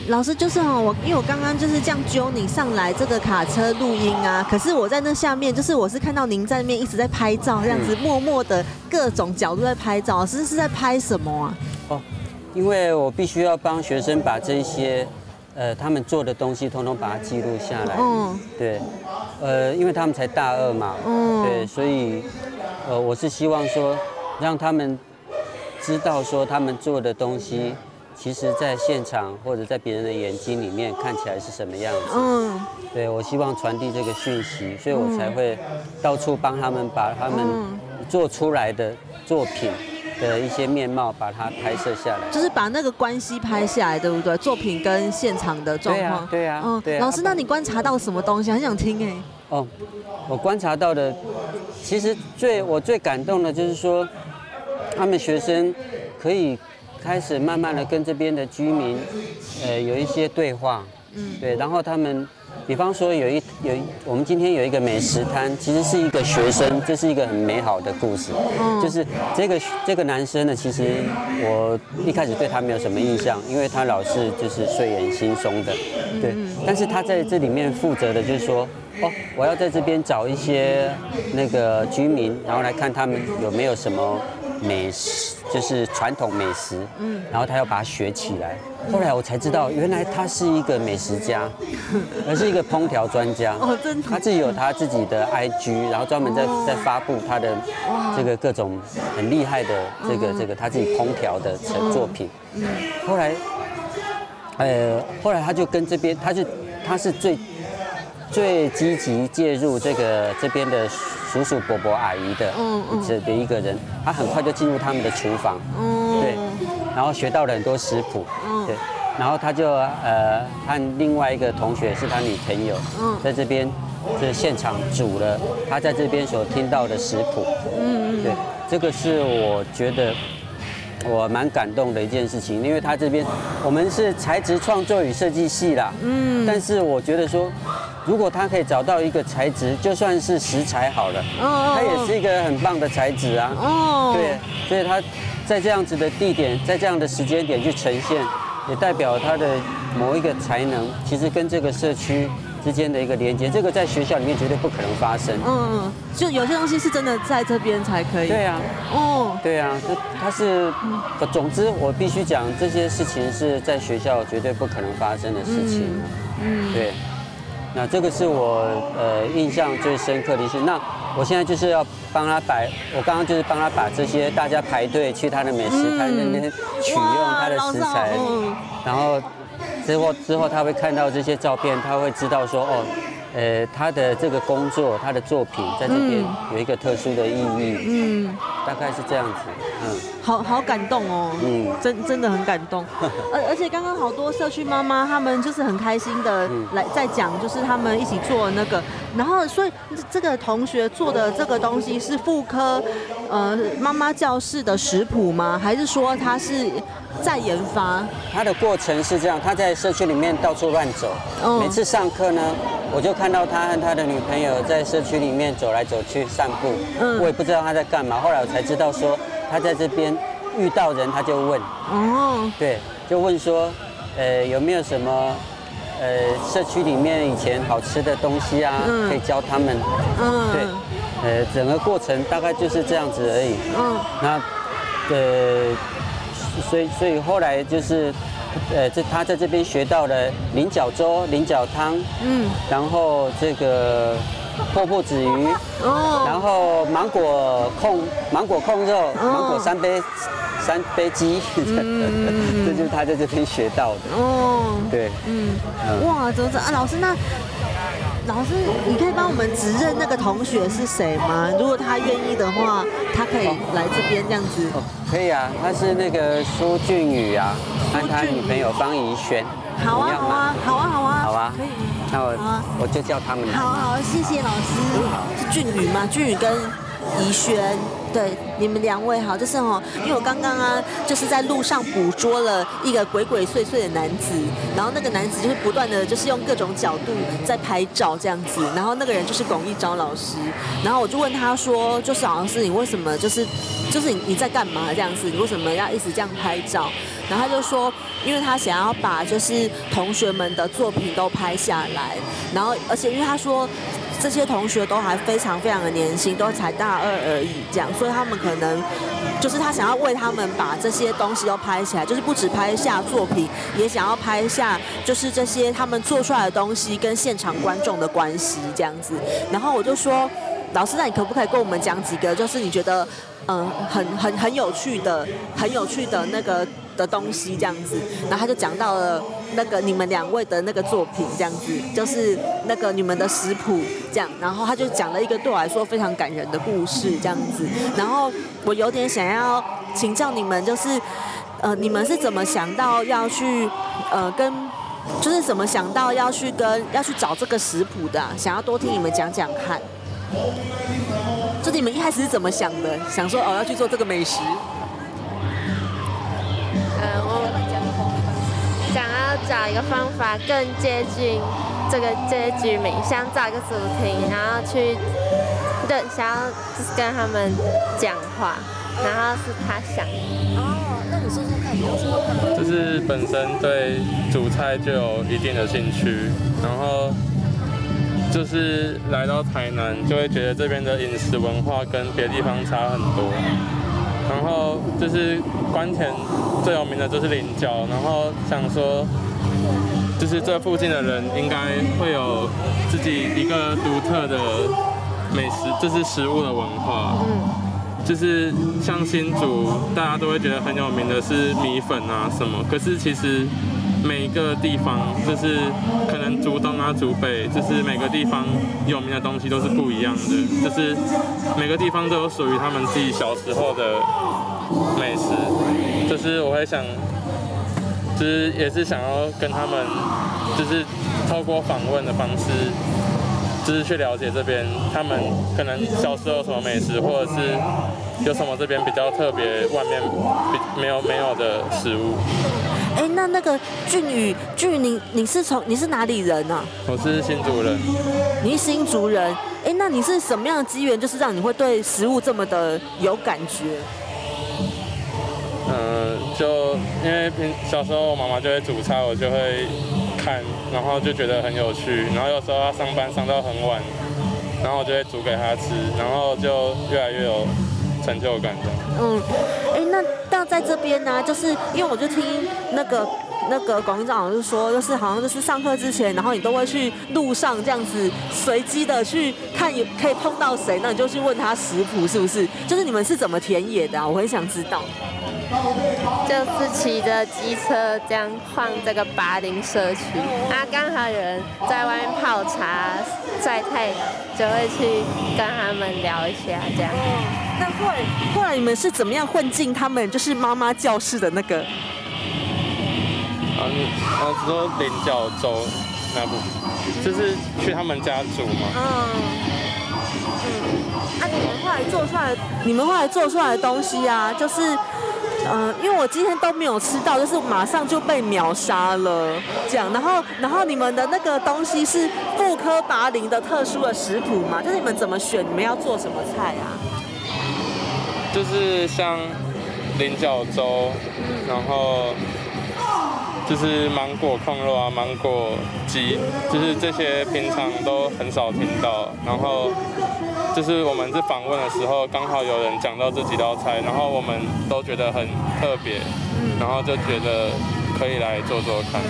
S4: 老师就是哈，我因为我刚刚就是这样揪你上来这个卡车录音啊，可是我在那下面，就是我是看到您在那边一直在拍照，这样子默默的各种角度在拍照，老师是在拍什么啊？哦，
S9: 因为我必须要帮学生把这些呃他们做的东西通通把它记录下来。嗯，对，呃，因为他们才大二嘛，嗯，对，所以呃我是希望说让他们知道说他们做的东西。其实，在现场或者在别人的眼睛里面看起来是什么样子？嗯，对我希望传递这个讯息，所以我才会到处帮他们把他们做出来的作品的一些面貌把它拍摄下来，
S4: 就是把那个关系拍下来，对不对？作品跟现场的状况，
S9: 对啊，嗯，对
S4: 老师，那你观察到什么东西？很想听哎。哦，
S9: 我观察到的，其实最我最感动的就是说，他们学生可以。开始慢慢的跟这边的居民，呃，有一些对话，嗯，对，然后他们比方说有一有一我们今天有一个美食摊，其实是一个学生，这是一个很美好的故事。就是这个这个男生呢，其实我一开始对他没有什么印象，因为他老是就是睡眼惺忪的，对。但是他在这里面负责的就是说，哦，我要在这边找一些那个居民，然后来看他们有没有什么美食，就是传统美食，嗯，然后他要把它学起来。后来我才知道，原来他是一个美食家，而是一个烹调专家。
S4: 哦，真的。
S9: 他自己有他自己的 IG，然后专门在在发布他的这个各种很厉害的这个这个他自己烹调的成作品。嗯。后来，呃，后来他就跟这边，他就他是最最积极介入这个这边的叔叔伯伯阿姨的，嗯嗯，这的一个人，他很快就进入他们的厨房。嗯。对。然后学到了很多食谱，对，然后他就呃和另外一个同学是他女朋友，在这边是现场煮了他在这边所听到的食谱，嗯嗯，对，这个是我觉得我蛮感动的一件事情，因为他这边我们是材质创作与设计系啦，嗯，但是我觉得说如果他可以找到一个材质，就算是食材好了，哦，它也是一个很棒的材质啊，哦，对，所以他。在这样子的地点，在这样的时间点去呈现，也代表他的某一个才能，其实跟这个社区之间的一个连接，这个在学校里面绝对不可能发生。嗯，
S4: 就有些东西是真的在这边才可以。
S9: 对啊，哦，对啊，就它是，总之我必须讲，这些事情是在学校绝对不可能发生的事情。嗯，对。那这个是我呃印象最深刻的一次。那我现在就是要帮他摆，我刚刚就是帮他把这些大家排队去他的美食摊那边取用他的食材，然后之后之后他会看到这些照片，他会知道说哦。呃，他的这个工作，他的作品在这边有一个特殊的意义，嗯，大概是这样子，
S4: 嗯，好好感动哦，嗯，真真的很感动，而而且刚刚好多社区妈妈他们就是很开心的来在讲，就是他们一起做那个，然后所以这个同学做的这个东西是妇科呃妈妈教室的食谱吗？还是说他是在研发？
S9: 他的过程是这样，他在社区里面到处乱走，每次上课呢。我就看到他和他的女朋友在社区里面走来走去散步，嗯，我也不知道他在干嘛。后来我才知道说他在这边遇到人，他就问，哦，对，就问说，呃，有没有什么，呃，社区里面以前好吃的东西啊，可以教他们，嗯，对，呃，整个过程大概就是这样子而已，嗯，那，呃，所以所以后来就是。呃，这他在这边学到了菱角粥、菱角汤，嗯，然后这个破破子鱼，哦，然后芒果控芒果控肉，芒果三杯三杯鸡，嗯，这就是他在这边学到的，哦，对，嗯，
S4: 哇，怎么着啊，老师那。老师，你可以帮我们指认那个同学是谁吗？如果他愿意的话，他可以来这边这样子。哦，
S9: 可以啊，他是那个苏俊宇啊，和他女朋友方怡轩。
S4: 好啊，好啊，好啊，好啊。
S9: 好啊，可以。那我我就叫他们。
S4: 好好，谢谢老师。是俊宇吗？俊宇跟怡轩。对，你们两位好，就是哦，因为我刚刚啊，就是在路上捕捉了一个鬼鬼祟祟的男子，然后那个男子就是不断的，就是用各种角度在拍照这样子，然后那个人就是巩一昭老师，然后我就问他说，就是好像是你为什么就是，就是你你在干嘛这样子，你为什么要一直这样拍照？然后他就说，因为他想要把就是同学们的作品都拍下来，然后而且因为他说。这些同学都还非常非常的年轻，都才大二而已，这样，所以他们可能就是他想要为他们把这些东西都拍起来，就是不止拍下作品，也想要拍下就是这些他们做出来的东西跟现场观众的关系这样子。然后我就说，老师，那你可不可以跟我们讲几个，就是你觉得嗯很很很有趣的、很有趣的那个？的东西这样子，然后他就讲到了那个你们两位的那个作品这样子，就是那个你们的食谱这样，然后他就讲了一个对我来说非常感人的故事这样子，然后我有点想要请教你们，就是呃你们是怎么想到要去呃跟，就是怎么想到要去跟要去找这个食谱的，想要多听你们讲讲看，就是你们一开始是怎么想的，想说哦要去做这个美食。
S10: 找一个方法更接近这个这些居民，想找一个主题，然后去对想要就是跟他们讲话，然后是他想。
S4: 哦，那你说说看，有什么看法？
S11: 就是本身对煮菜就有一定的兴趣，然后就是来到台南，就会觉得这边的饮食文化跟别地方差很多。然后就是关田最有名的就是菱角，然后想说，就是这附近的人应该会有自己一个独特的美食，就是食物的文化。嗯。就是像新竹，大家都会觉得很有名的是米粉啊什么，可是其实每一个地方，就是可能竹东啊、竹北，就是每个地方有名的东西都是不一样的，就是每个地方都有属于他们自己小时候的美食。就是我会想，就是也是想要跟他们，就是透过访问的方式。就是去了解这边，他们可能小时候有什么美食，或者是有什么这边比较特别，外面比没有没有的食物。
S4: 哎，那那个俊宇，俊宇，你你是从你是哪里人啊？
S11: 我是新竹人。
S4: 你是新竹人？哎，那你是什么样的机缘，就是让你会对食物这么的有感觉？
S11: 就因为平小时候我妈妈就会煮菜，我就会。看，然后就觉得很有趣，然后有时候她上班上到很晚，然后我就会煮给她吃，然后就越来越有成就感的。
S4: 嗯，哎，那那在这边呢，就是因为我就听那个那个广院长就说，就是好像就是上课之前，然后你都会去路上这样子随机的去看有可以碰到谁，那你就去问他食谱是不是？就是你们是怎么田野的啊？我很想知道。
S10: 就是骑着机车这样晃这个巴林社区，啊，刚好有人在外面泡茶晒太阳，就会去跟他们聊一下这样。
S4: 那后来后来你们是怎么样混进他们就是妈妈教室的那个？
S11: 啊，啊，说菱角粥那部，就是去他们家煮嘛。嗯。
S4: 嗯。啊，你们后来做出来，你们后来做出来的东西啊，就是。嗯，因为我今天都没有吃到，就是马上就被秒杀了，这样。然后，然后你们的那个东西是妇科拔林的特殊的食谱吗？就是你们怎么选？你们要做什么菜啊？
S11: 就是像菱角粥，然后就是芒果控肉啊，芒果鸡，就是这些平常都很少听到，然后。就是我们是访问的时候，刚好有人讲到这几道菜，然后我们都觉得很特别，然后就觉得可以来做做看。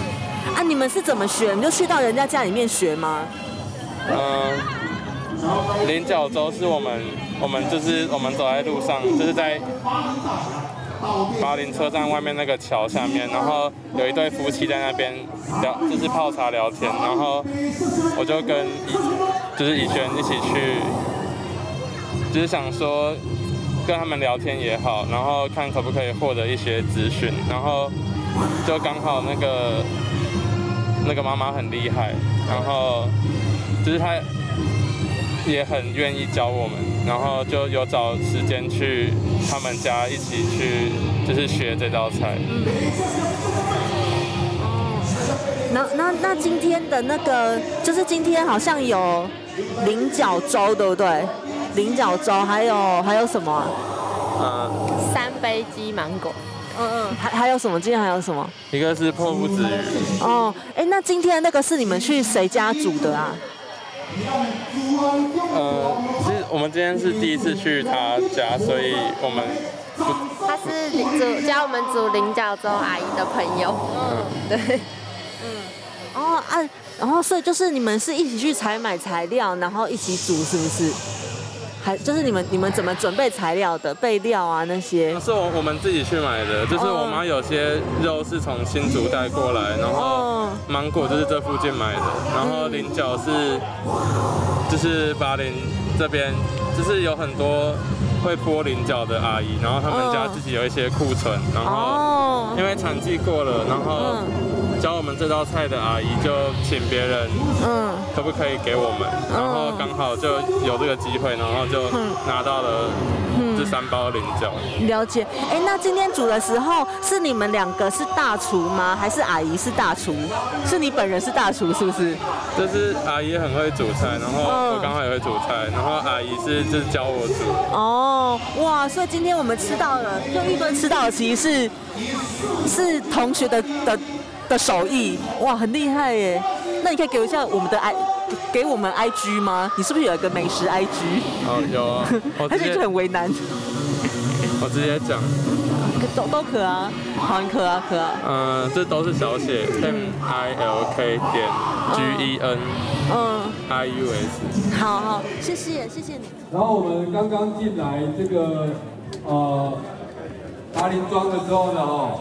S4: 啊，你们是怎么学？你就去到人家家里面学吗？
S11: 嗯，菱角粥是我们，我们就是我们走在路上，就是在巴林车站外面那个桥下面，然后有一对夫妻在那边聊，就是泡茶聊天，然后我就跟就是以轩一起去。就是想说跟他们聊天也好，然后看可不可以获得一些资讯，然后就刚好那个那个妈妈很厉害，然后就是她也很愿意教我们，然后就有找时间去他们家一起去，就是学这道菜。嗯。
S4: 哦那那那今天的那个，就是今天好像有菱角粥，对不对？菱角粥，还有还有什么？
S10: 嗯，三杯鸡芒果。
S4: 嗯嗯，还还有什么？今天还有什么？
S11: 一个是破布子鱼。
S4: 哦，哎，那今天那个是你们去谁家煮的啊？
S11: 呃，其实我们今天是第一次去他家，所以我们
S10: 他是煮教我们煮菱角粥阿姨的朋友。嗯，对。
S4: 嗯。哦啊，然后所以就是你们是一起去采买材料，然后一起煮，是不是？还就是你们你们怎么准备材料的备料啊那些？
S11: 是我我们自己去买的，就是我妈有些肉是从新竹带过来，然后芒果就是这附近买的，然后菱角是就是巴林这边就是有很多会剥菱角的阿姨，然后他们家自己有一些库存，然后因为产季过了，然后。教我们这道菜的阿姨就请别人，嗯，可不可以给我们？然后刚好就有这个机会，然后就拿到了，就是三包菱角。
S4: 了解。哎，那今天煮的时候是你们两个是大厨吗？还是阿姨是大厨？是你本人是大厨是不是？
S11: 就是阿姨很会煮菜，然后我刚好也会煮菜，然后阿姨是就是教我煮。
S4: 哦，哇！所以今天我们吃到了，用一顿吃到的其实是是同学的的的手艺，哇，很厉害耶！那你可以给我一下我们的 i 给我们 i g 吗？你是不是有一个美食 i g？
S11: 哦，有啊。
S4: 他就很为难。
S11: 我直接讲。
S4: 都都可啊，好你可啊可啊。
S11: 嗯，这都是小写，m i l k 点 g e n，嗯，i u s。
S4: 好好，谢谢谢谢你。
S12: 然后我们刚刚进来这个呃达林庄的时候呢，哦，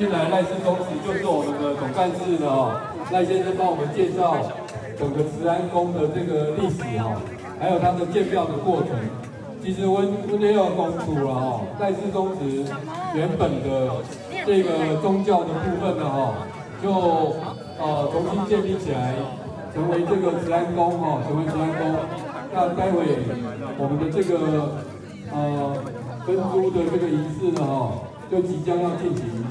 S12: 进来赖氏公司就是我们的总干事的哦，赖先生帮我们介绍整个慈安宫的这个历史哦，还有它的建庙的过程。其实温温也有公主了哈，赖氏宗祠原本的这个宗教的部分呢哈，就呃重新建立起来，成为这个慈安宫哈，成为慈安宫。那待会我们的这个呃分租的这个仪式呢哈，就即将要进行。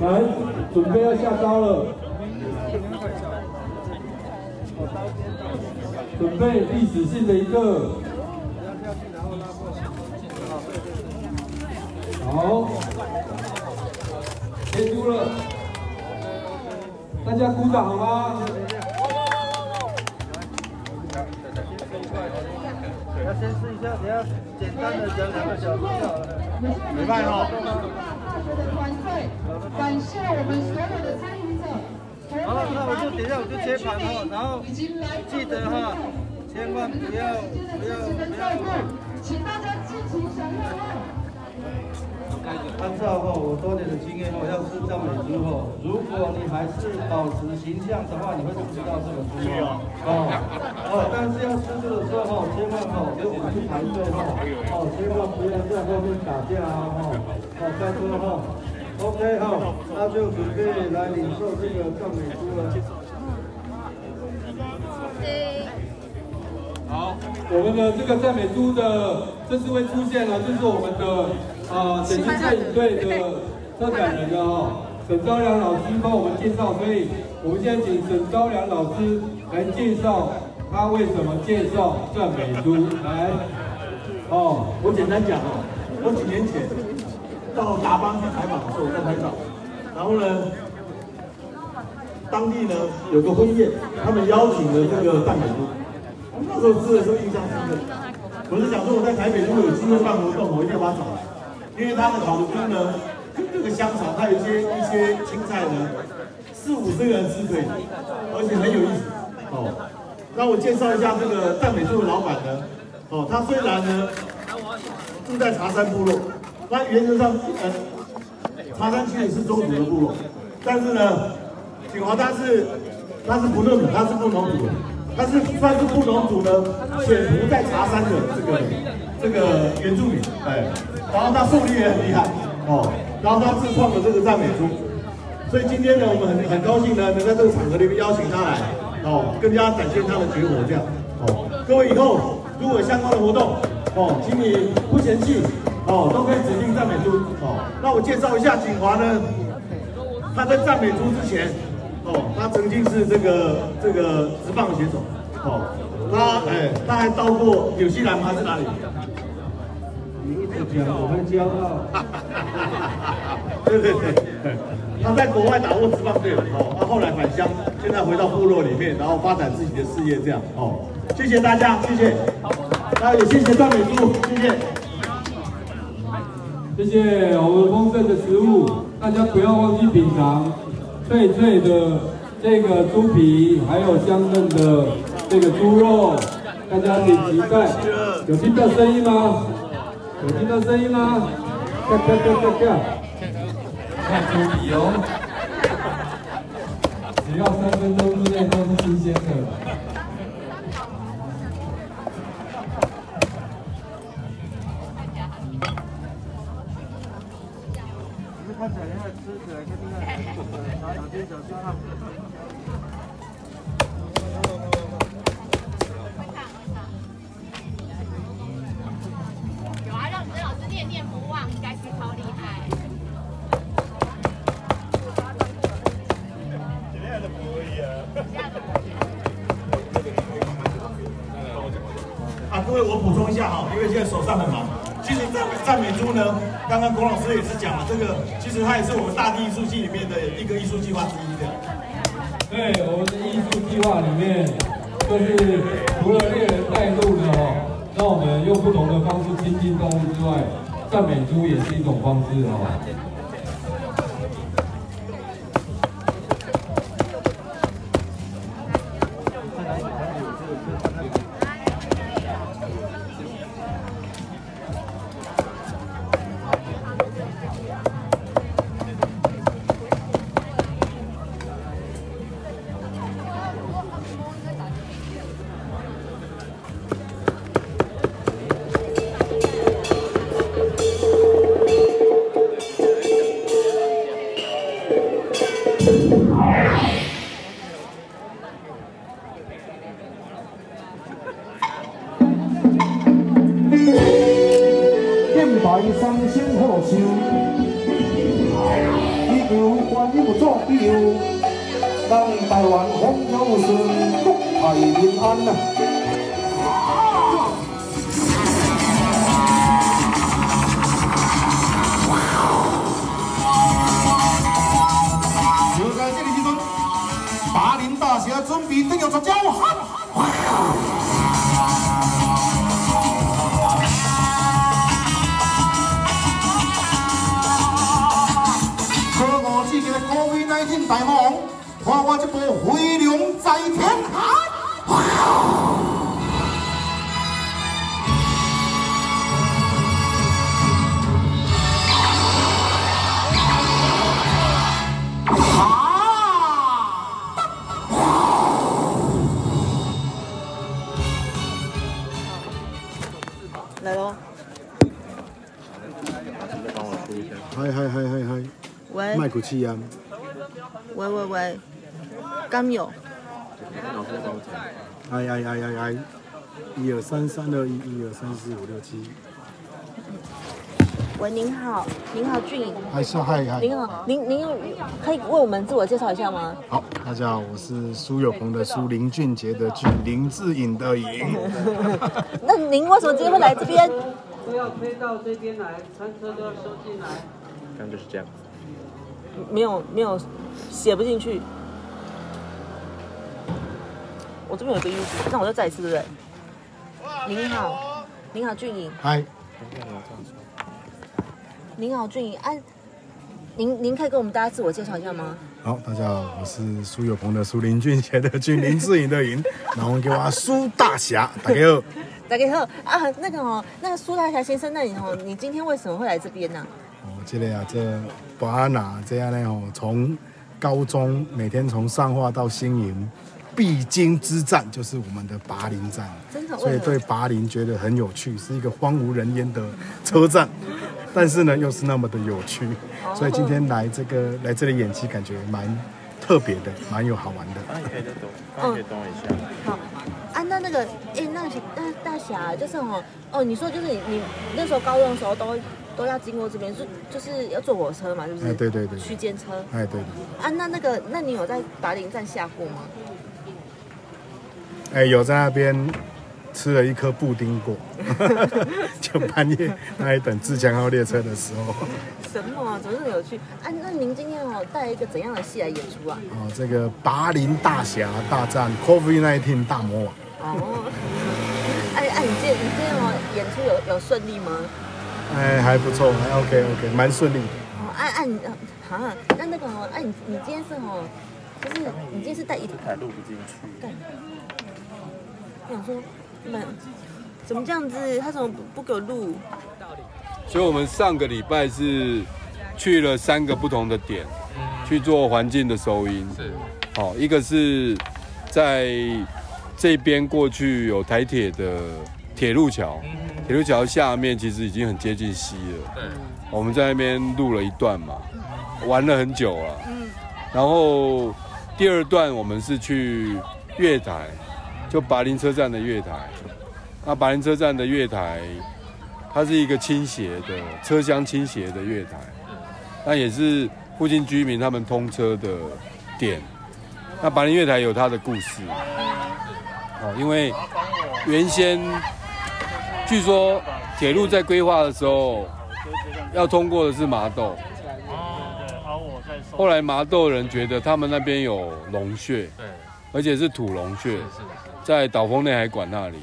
S12: 来，准备要下刀了。准备历史性的一个，好，结束了，大家鼓掌好吗？
S13: 要先试一下，等下简单的讲两个小时就好了。没办法。感谢我们所有的参与者。好，那我就等一下我就接盘哈，然后记得哈，千万不要不要不要，请大家尽情享用哈。按照哈我多年的经验哈，要吃赞美猪哈，如果你还是保持形象的话，你会吃到这个猪哦。哦，但是要吃这个时候哈，千万哈给我们去排队哈，哦，千万不要在后面打架啊哈，哦，再说哈。OK 哈，那就准备来领受这个赞美书了。
S12: 好，我们的这个赞美书的这四位出现了，就是我们的啊整形摄影队的策展人了哈，沈 昭良老师帮我们介绍，所以我们现在请沈昭良老师来介绍他为什么介绍赞美书来。
S14: 哦，我简单讲哦，我几年前。到达邦去采访的时候，我在拍照。然后呢，当地呢有个婚宴，他们邀请了这个赞美猪。那时候吃的时候印象深刻。我是想说我在台北如果有机会办活动，我一定要把它找来，因为他的烤的猪呢，这个香肠，它有一些一些青菜呢，四五十个人吃可以，而且很有意思。哦，那我介绍一下这个赞美猪的老板呢。哦，他虽然呢住在茶山部落。那原则上，呃，茶山区也是宗族的部落，但是呢，景华他是他是不认的，他是不农族，他是算是布农族呢，潜伏在茶山的这个这个原住民，哎，然后他狩猎也很厉害，哦，然后他自创的这个赞美猪，所以今天呢，我们很很高兴呢，能在这个场合里面邀请他来，哦，更加展现他的绝活这样，哦，各位以后如果相关的活动，哦，请你不嫌弃。哦，都可以指定赞美猪哦。那我介绍一下景华呢，他在赞美猪之前，哦，他曾经是这个这个直棒选手，哦，他哎，他还到过纽西兰还是哪里？
S13: 你一直讲，我们骄傲。
S14: 对对对，他在国外打过直棒队，哦，他后来返乡，现在回到部落里面，然后发展自己的事业，这样哦。谢谢大家，谢谢。那也谢谢赞美猪，谢谢。
S12: 谢谢我们丰盛的食物，大家不要忘记品尝脆脆的这个猪皮，还有香嫩的这个猪肉，大家请期待。有听到声音吗？有听到声音吗？咔咔咔咔咔！看出理由，只要三分钟之内都是新鲜的。
S14: 黄老师也是讲了，这个其实它也是我们大地艺术系里面的一个艺术计划之一的。
S15: 对，我们的艺术计划里面，就是除了猎人带路的哦，让我们用不同的方式亲近动物之外，赞美猪也是一种方式哦。
S16: 国泰民安呐。就在这个时阵，巴林大侠准备登陆绝招，可我这个高危乃天大王，看我这波飞龙在天下。
S4: 喂
S16: 麦克气啊！
S4: 喂喂喂，刚有，
S16: 哎哎哎哎哎，一二三三二一，一二三四五六七，
S4: 喂，您好，您好，俊颖，
S16: 嗨是嗨嗨。
S4: 您好，您您可以为我们自我介绍一下吗？
S16: 好，大家好，我是苏有朋的苏，林俊杰的俊，林志颖的颖。
S4: 那您为什么今天会来这边？
S9: 都要推到这边来，餐车都要收进来。
S17: 刚刚就是这样。
S4: 没有没有写不进去。我这边有个 U，那我就再一次，对不对？您好，您好，俊颖，
S16: 嗨，
S4: 您好，俊颖，啊，您您可以跟我们大家自我介绍一下吗？
S16: 好，大家好，我是苏有朋的苏，林俊杰的俊，林志颖的颖，然后给我苏大侠，大家好。
S4: 大家好啊，那个哦，那个苏大侠先生，那你哦，你今天为什么会来这边呢？
S16: 哦，这个啊，这巴拿这样呢哦，从高中每天从上化到新营，必经之战就是我们的拔林站，
S4: 真的，
S16: 所以对拔林觉得很有趣，是一个荒无人烟的车站，但是呢又是那么的有趣，所以今天来这个来这里演戏，感觉蛮特别的，蛮有好玩的。
S17: 刚可以可以等我一下。
S4: 好，啊，那那个，哎，那那大侠就是哦，哦，你说就是你你那时候高中的时候都都要经过这边，是就是要坐火车嘛，是不是？
S16: 哎，对对对。
S4: 区间车。
S16: 哎，对对。
S4: 啊，那那个，那你有在达林站下过吗？
S16: 哎，有在那边吃了一颗布丁果，就半夜那一等自强号列车的时候。
S4: 什么啊？怎么这么有趣？啊，那您今天哦带一个怎样的戏来演出啊？
S16: 哦，这个拔林大侠大战 COVID-19 大魔王。
S4: 哦。哎哎，你今天你今天哦演出有有顺利吗？
S16: 哎，还不错，还 OK OK，蛮顺利的。
S4: 哦，哎哎，你啊，那那个哦，哎你你今天是哦，就是你今天是带一
S17: 还录不进去。
S4: 对。我想说，们怎么这样子？他怎么不不给我录？
S12: 所以我们上个礼拜是去了三个不同的点，去做环境的收音。
S11: 是，
S12: 好，一个是在这边过去有台铁的铁路桥，铁路桥下面其实已经很接近溪了。
S11: 对，
S12: 我们在那边录了一段嘛，玩了很久了。嗯，然后第二段我们是去月台，就拔林车站的月台。那拔林车站的月台。它是一个倾斜的车厢倾斜的月台，那也是附近居民他们通车的点。那白林月台有它的故事，哦，因为原先据说铁路在规划的时候要通过的是麻豆，后来麻豆人觉得他们那边有龙穴，
S3: 对，
S12: 而且是土龙穴，在岛风内海馆那里，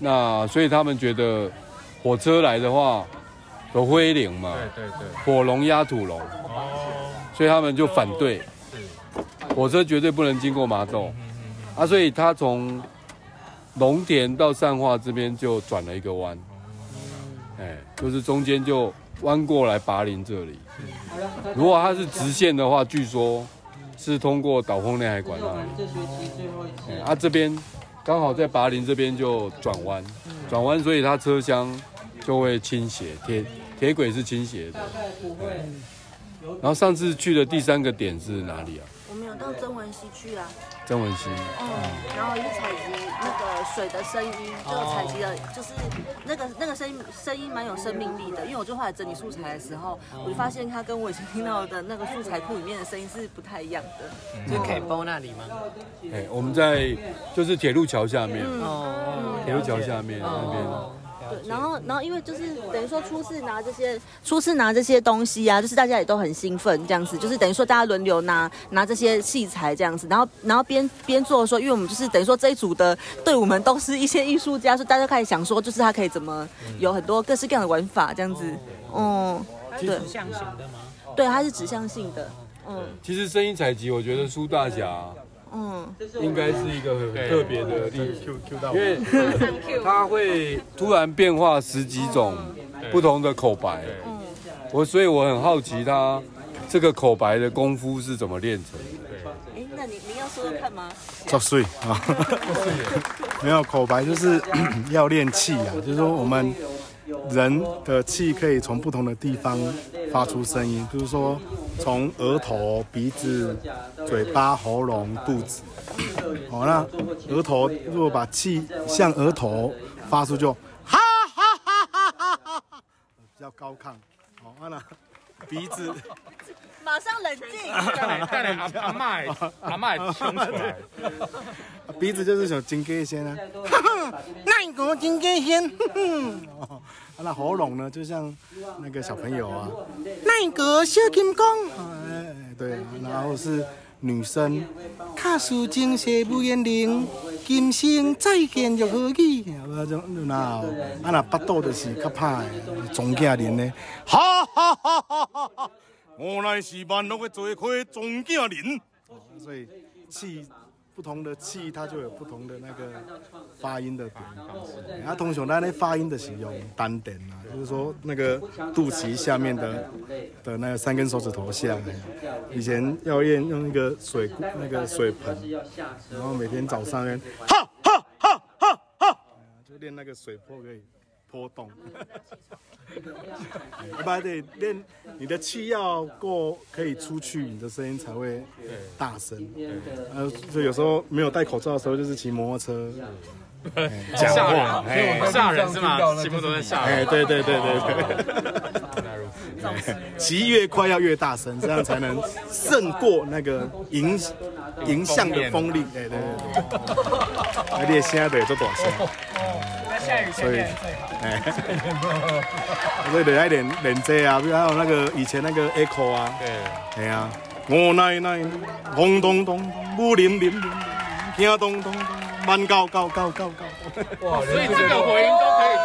S12: 那所以他们觉得火车来的话有灰灵嘛，
S3: 对对对，
S12: 火龙压土龙，
S3: 哦，
S12: 所以他们就反对，火车绝对不能经过麻豆，啊，所以他从龙田到善化这边就转了一个弯，哎，就是中间就弯过来拔林这里。如果它是直线的话，据说是通过岛风内海管那里。哎啊，这边刚好在拔林这边就转弯，转弯，所以它车厢就会倾斜，铁铁轨是倾斜的。然后上次去的第三个点是哪里啊？
S4: 到曾文溪去啊，
S12: 曾文溪。
S4: 嗯，然后也采集那个水的声音，就采集了，就是那个那个声音声音蛮有生命力的。因为我就后来整理素材的时候，我就发现它跟我以前听到的那个素材库里面的声音是不太一样的。
S18: 就是 K 包那里吗？
S12: 哎，我们在就是铁路桥下面，
S18: 哦
S12: 铁路桥下面那边。
S4: 对，然后然后因为就是等于说初次拿这些初次拿这些东西啊，就是大家也都很兴奋这样子，就是等于说大家轮流拿拿这些器材这样子，然后然后边边做的时候，因为我们就是等于说这一组的队伍们都是一些艺术家，所以大家开始想说，就是他可以怎么有很多各式各样的玩法这样子，嗯，对。
S18: 指向型的吗？
S4: 对，它是指向性的，嗯。
S12: 其实声音采集，我觉得苏大侠
S4: 嗯，
S12: 应该是一个很特别的例子
S16: Q Q 到
S12: 因为它会突然变化十几种不同的口白，嗯我所以我很好奇他这个口白的功夫是怎么练成的。
S4: 哎，那你您要说说看吗？
S16: 作祟。啊！没有口白就是 要练气啊，就是说我们人的气可以从不同的地方发出声音，比如说从额头、鼻子、嘴巴、喉咙、肚子。哦，那额头如果把气向额头发出就哈哈哈哈哈哈哈，比较高亢。哦，那鼻子。
S4: 马上冷静。
S3: 阿阿妈也阿妈也冲出来，
S16: 鼻子就是像金鸡仙啊，那个金鸡仙，哦，啊那喉咙呢，就像那个小朋友啊，那个小金刚，哎，对，然后是女生，卡数精血不言灵，今生再见又何以？啊，种那啊那巴肚就是较歹的，总家人呢，哈哈哈哈哈哈，我乃是万恶的罪魁总家人，所以气。不同的气，它就有不同的那个发音的点方式。啊，通常咱咧发音的是用单点啊，就是说那个肚脐下面的的那个三根手指头下。以前要练用那个水那个水盆，然后每天早上练，哈哈哈哈哈，就练那个水波可以波动。一般得练你的气要够，可以出去，你的声音才会大声。呃，就有时候没有戴口罩的时候，就是骑摩托车。哎 讲
S3: 吓人
S16: 话，哎
S3: 吓人是吗？骑摩托车吓人。
S16: 哎，对对对对对。哎骑越快要越大声，这样才能胜过那个迎迎向的风力。对对对对。而且现在的也做大声。
S18: 那下雨天最好。
S16: 哎，所以得爱练练这啊，比如还有那个以前那个 echo 啊，
S3: 对，
S16: 哎呀，我奶奶轰咚咚，武林林林，听咚咚咚，慢高高高高高。
S3: 哇，所以这个回音都可以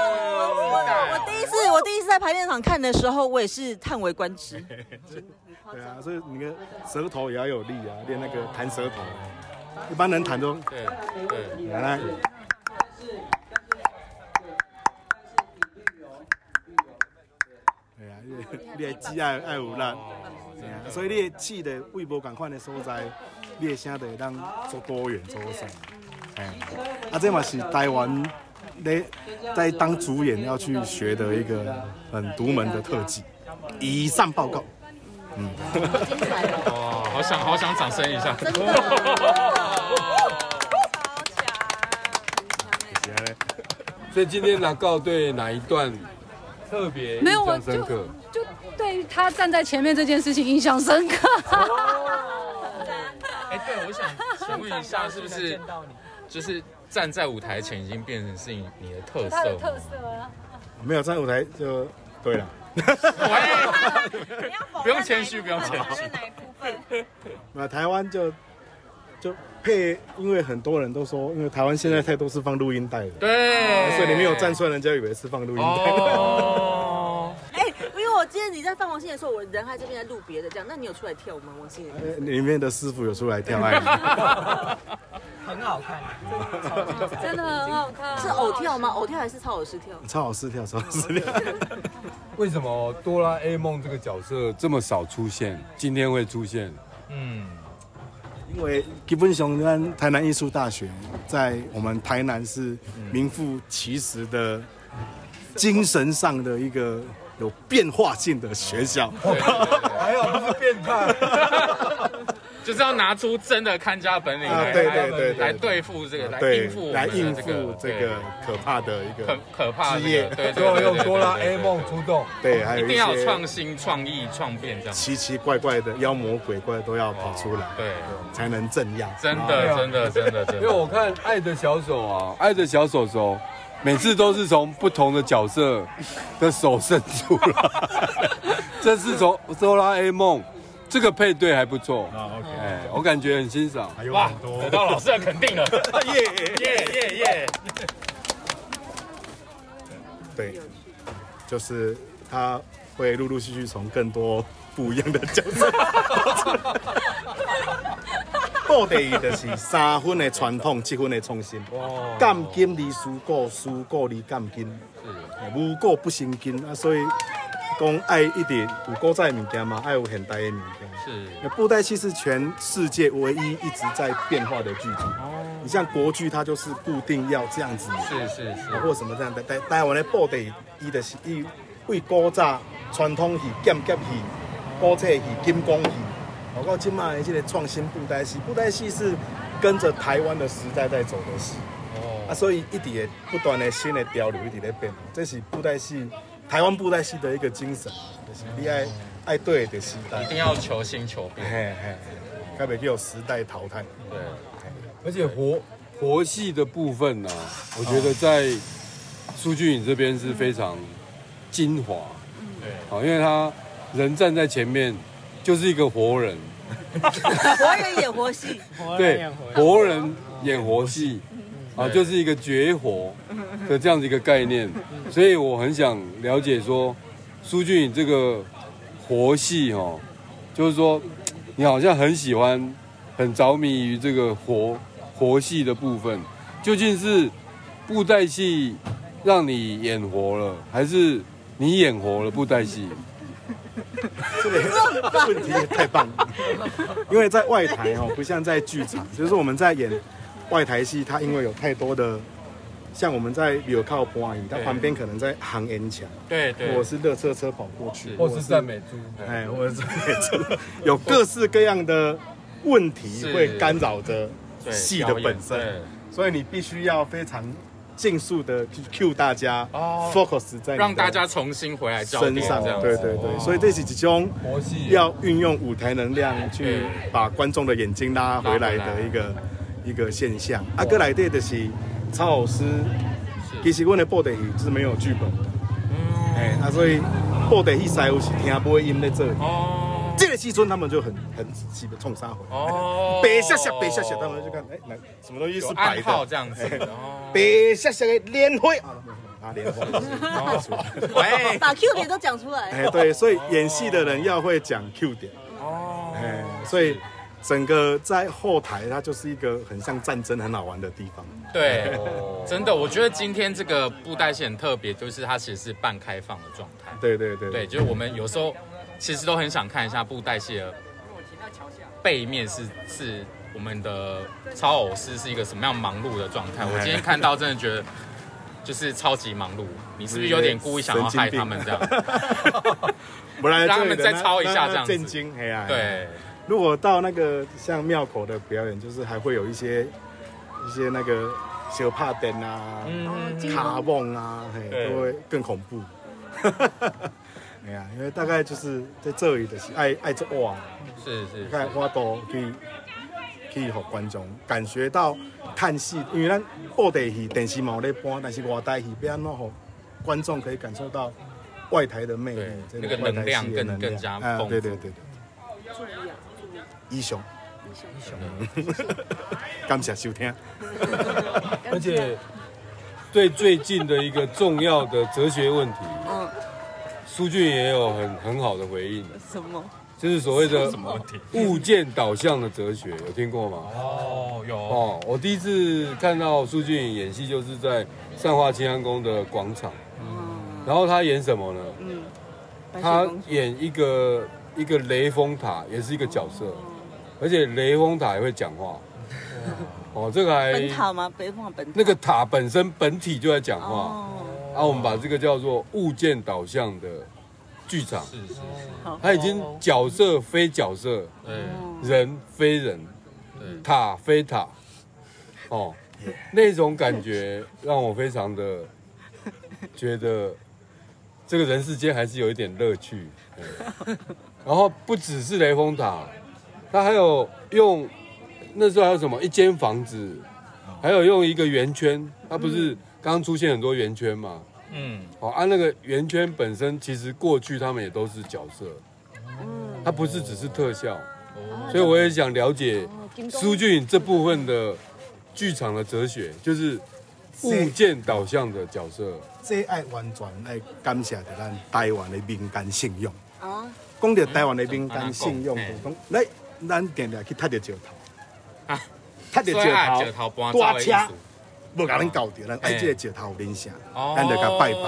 S4: 我第一次，我第一次在排练场看的时候，我也是叹为观止。
S16: 对啊，所以你的舌头也要有力啊，练那个弹舌头。一般人弹都
S3: 对对，
S16: 来来。对啊，你的气爱爱有力，所以你的气的胃无共款的所在，你的声就会当做多元做啥。哎，啊，这嘛是台湾咧在当主演要去学的一个很独门的特技。以上报告。嗯，
S3: 哇，好想好想掌声一下。
S12: 所以今天拿告对哪一段特别印
S5: 没有我
S12: 象深刻？
S5: 就对于他站在前面这件事情印象深刻。
S3: 哎，对，我想请问一下，是不是
S19: 就是站在舞台前已经变成是你你的特色
S5: 特色啊。
S16: 没有在舞台就对了。
S19: 不用谦虚，不用谦虚。
S16: 那台湾就就配，因为很多人都说，因为台湾现在太多是放录音带的，
S19: 对
S16: 所以你没有站出来，人家以为是放录音带。
S19: 哦，
S4: 哎，因为我记得你在放王心的时候，我人还这边在录别的，这样，那你有出来跳吗？王心凌？
S16: 呃里面的师傅有出来跳爱你，
S18: 很好看，
S5: 真的很好看。
S4: 是偶跳吗？偶跳还是超偶师跳？
S16: 超好试跳，超好试跳。
S12: 为什么哆啦 A 梦这个角色这么少出现？今天会出现？
S19: 嗯，
S16: 因为基本上，跟台南艺术大学在我们台南是名副其实的精神上的一个有变化性的学校。
S12: 还有不是变态，
S19: 就是要拿出真的看家本领
S16: 啊
S19: 来
S16: 对对对对
S19: 来对付这个，来
S16: 对
S19: 应付
S16: 来应付这个可怕的一个
S19: 可可怕的
S16: 职业
S19: 这个对，
S12: 最后用哆啦 A 梦出动。
S16: 对，还有
S19: 一定要创新、创意、创变这样。
S16: 奇奇怪怪的妖魔鬼怪都要跑出来，
S19: 对，
S16: 才能镇压。
S19: 真的，真的，真的，真的。
S12: 因为我看《爱的小手》啊，《爱的小手手》，每次都是从不同的角色的手伸出来。这是从哆啦 A 梦，这个配对还不错。啊，OK，哎，我感觉很欣赏。
S19: 哇，得到老师的肯定了，耶耶耶耶！
S16: 对，就是他会陆陆续续从更多不一样的角色。布袋戏就是三分的传统，七分的创新。干金离思故，思故离干金，无故不生金啊！所以讲爱一点有古早的物件嘛，爱有现代的物件。
S19: 是，
S16: 布袋戏是全世界唯一一直在变化的剧组。你像国剧，它就是固定要这样子，
S19: 是是是，
S16: 或什么这样的。台台湾的布袋伊就是伊为古早传统戏、剑夹戏、古册戏、金光戏，包括今麦的这个创新布袋戏，布袋戏是跟着台湾的时代在走的戏。
S19: 哦。
S16: 啊，所以一直会不断的新的潮流一直在变，这是布袋戏台湾布袋戏的一个精神，就是你爱爱对的时代，
S19: 一定要求新求变。
S16: 嘿嘿，该不有时代淘汰。
S19: 对，
S12: 而且活活戏的部分呢、我觉得在苏俊颖这边是非常精华。
S19: 对，
S12: 好，因为他人站在前面就是一个活人，
S4: 活人演活戏，
S12: 对，活人演活戏，啊，就是一个绝活的这样子一个概念，所以我很想了解说，苏俊颖这个活戏哦，就是说你好像很喜欢、很着迷于这个活活戏的部分，究竟是布袋戏让你演活了，还是你演活了布袋戏？
S16: 这个问题也太棒了，因为在外台哦，不像在剧场，就是我们在演外台戏，它因为有太多的，像我们在有靠播影，它
S19: 对
S16: 旁边可能在行烟墙，
S19: 对对。
S16: 或者是热车车跑过去，
S12: 或是赞美珠，
S16: 哎，或者是赞美珠，有各式各样的问题
S19: 是。
S16: 会干扰着
S19: 对
S16: 戏的本身，所以你必须要非常尽速的去 cue 大家
S19: 哦。
S16: focus 在
S19: 让大家重新回来
S16: 身上
S19: 这样，
S16: 对对对，所以这是几种
S12: 活戏
S16: 要运用舞台能量去把观众的眼睛拉回来的一个一个现象。阿，哥来对的是曹老师，其实我的布袋戏是没有剧本的，哎，那，所以布袋戏师傅是听播音在这里。
S19: 哦，
S16: 这个戏村他们就很很仔细的冲杀回来，
S19: 哦。
S16: 白下下白下下，他们就看哎，哪什么东西是
S19: 有
S16: 白
S19: 号这样子
S16: 白下下的莲花。啊，啊莲花，
S19: 喂
S4: 把 Q 点都讲出来。
S16: 哎，对，所以演戏的人要会讲 Q 点，
S19: 哦，
S16: 哎，所以整个在后台，它就是一个很像战争、很好玩的地方。
S19: 对，真的，我觉得今天这个布袋戏很特别，就是它其实是半开放的状态。
S16: 对对对。
S19: 对，就是我们有时候其实都很想看一下布袋戏的背面是是我们的超偶师是一个什么样忙碌的状态。我今天 看到真的觉得就是超级忙碌，你是不是有点故意想要害他们这样？
S16: 不然
S19: 让他们再抄一下这样子
S16: 震惊，哎呀，
S19: 对。
S16: 如果到那个像庙口的表演，就是还会有一些一些那个小帕灯啊、
S19: 嗯
S16: 卡梦啊，嘿，都会更恐怖。哎呀，因为大概就是在这里的是爱爱做哇，
S19: 是是
S16: 你看花朵可以去让观众感觉到看戏，因为咱布袋戏电视嘛有咧播，但是外台戏要安怎让观众可以感受到外台的魅力，这
S19: 那个能量更更加
S16: 啊
S19: 丰富。
S16: 对对对对，英雄，英雄，感谢收听。
S12: 而且对最近的一个重要的哲学问题，
S4: 嗯，
S12: 苏俊也有很很好的回应，
S4: 什么？
S12: 就是所谓的
S19: 什么问题
S12: 物件导向的哲学，有听过吗？
S19: 哦，有
S12: 哦，我第一次看到苏俊演戏，就是在善化清安宫的广场，然后他演什么呢？
S4: 嗯，
S12: 他演一个一个雷峰塔，也是一个角色，而且雷峰塔也会讲话。哦，这个还
S4: 本塔吗？北方本塔。
S12: 那个塔本身本体就在讲话，
S4: 哦，
S12: 啊，我们把这个叫做物件导向的剧场，
S19: 是是是，
S12: 它已经角色非角色，
S19: 对。
S12: 人非人，塔非塔，哦，那种感觉让我非常的觉得这个人世间还是有一点乐趣。对 然后不只是雷峰塔，它还有用那时候还有什么？一间房子，还有用一个圆圈，它不是刚刚出现很多圆圈嘛？
S19: 嗯，
S12: 哦，按、那个圆圈本身，其实过去他们也都是角色，它不是只是特效，哦。所以我也想了解苏俊这部分的剧场的哲学，就是物件导向的角色。
S16: 这爱完全来感谢着咱台湾的民间信用。
S4: 哦，
S16: 讲到台湾的民间信用，讲，来，咱定定去踢着石头，踢着
S19: 所以啊石头搬走的
S16: 无甲咱搞着，咱爱这个石头人声
S19: 哦，
S16: 咱就甲拜拜，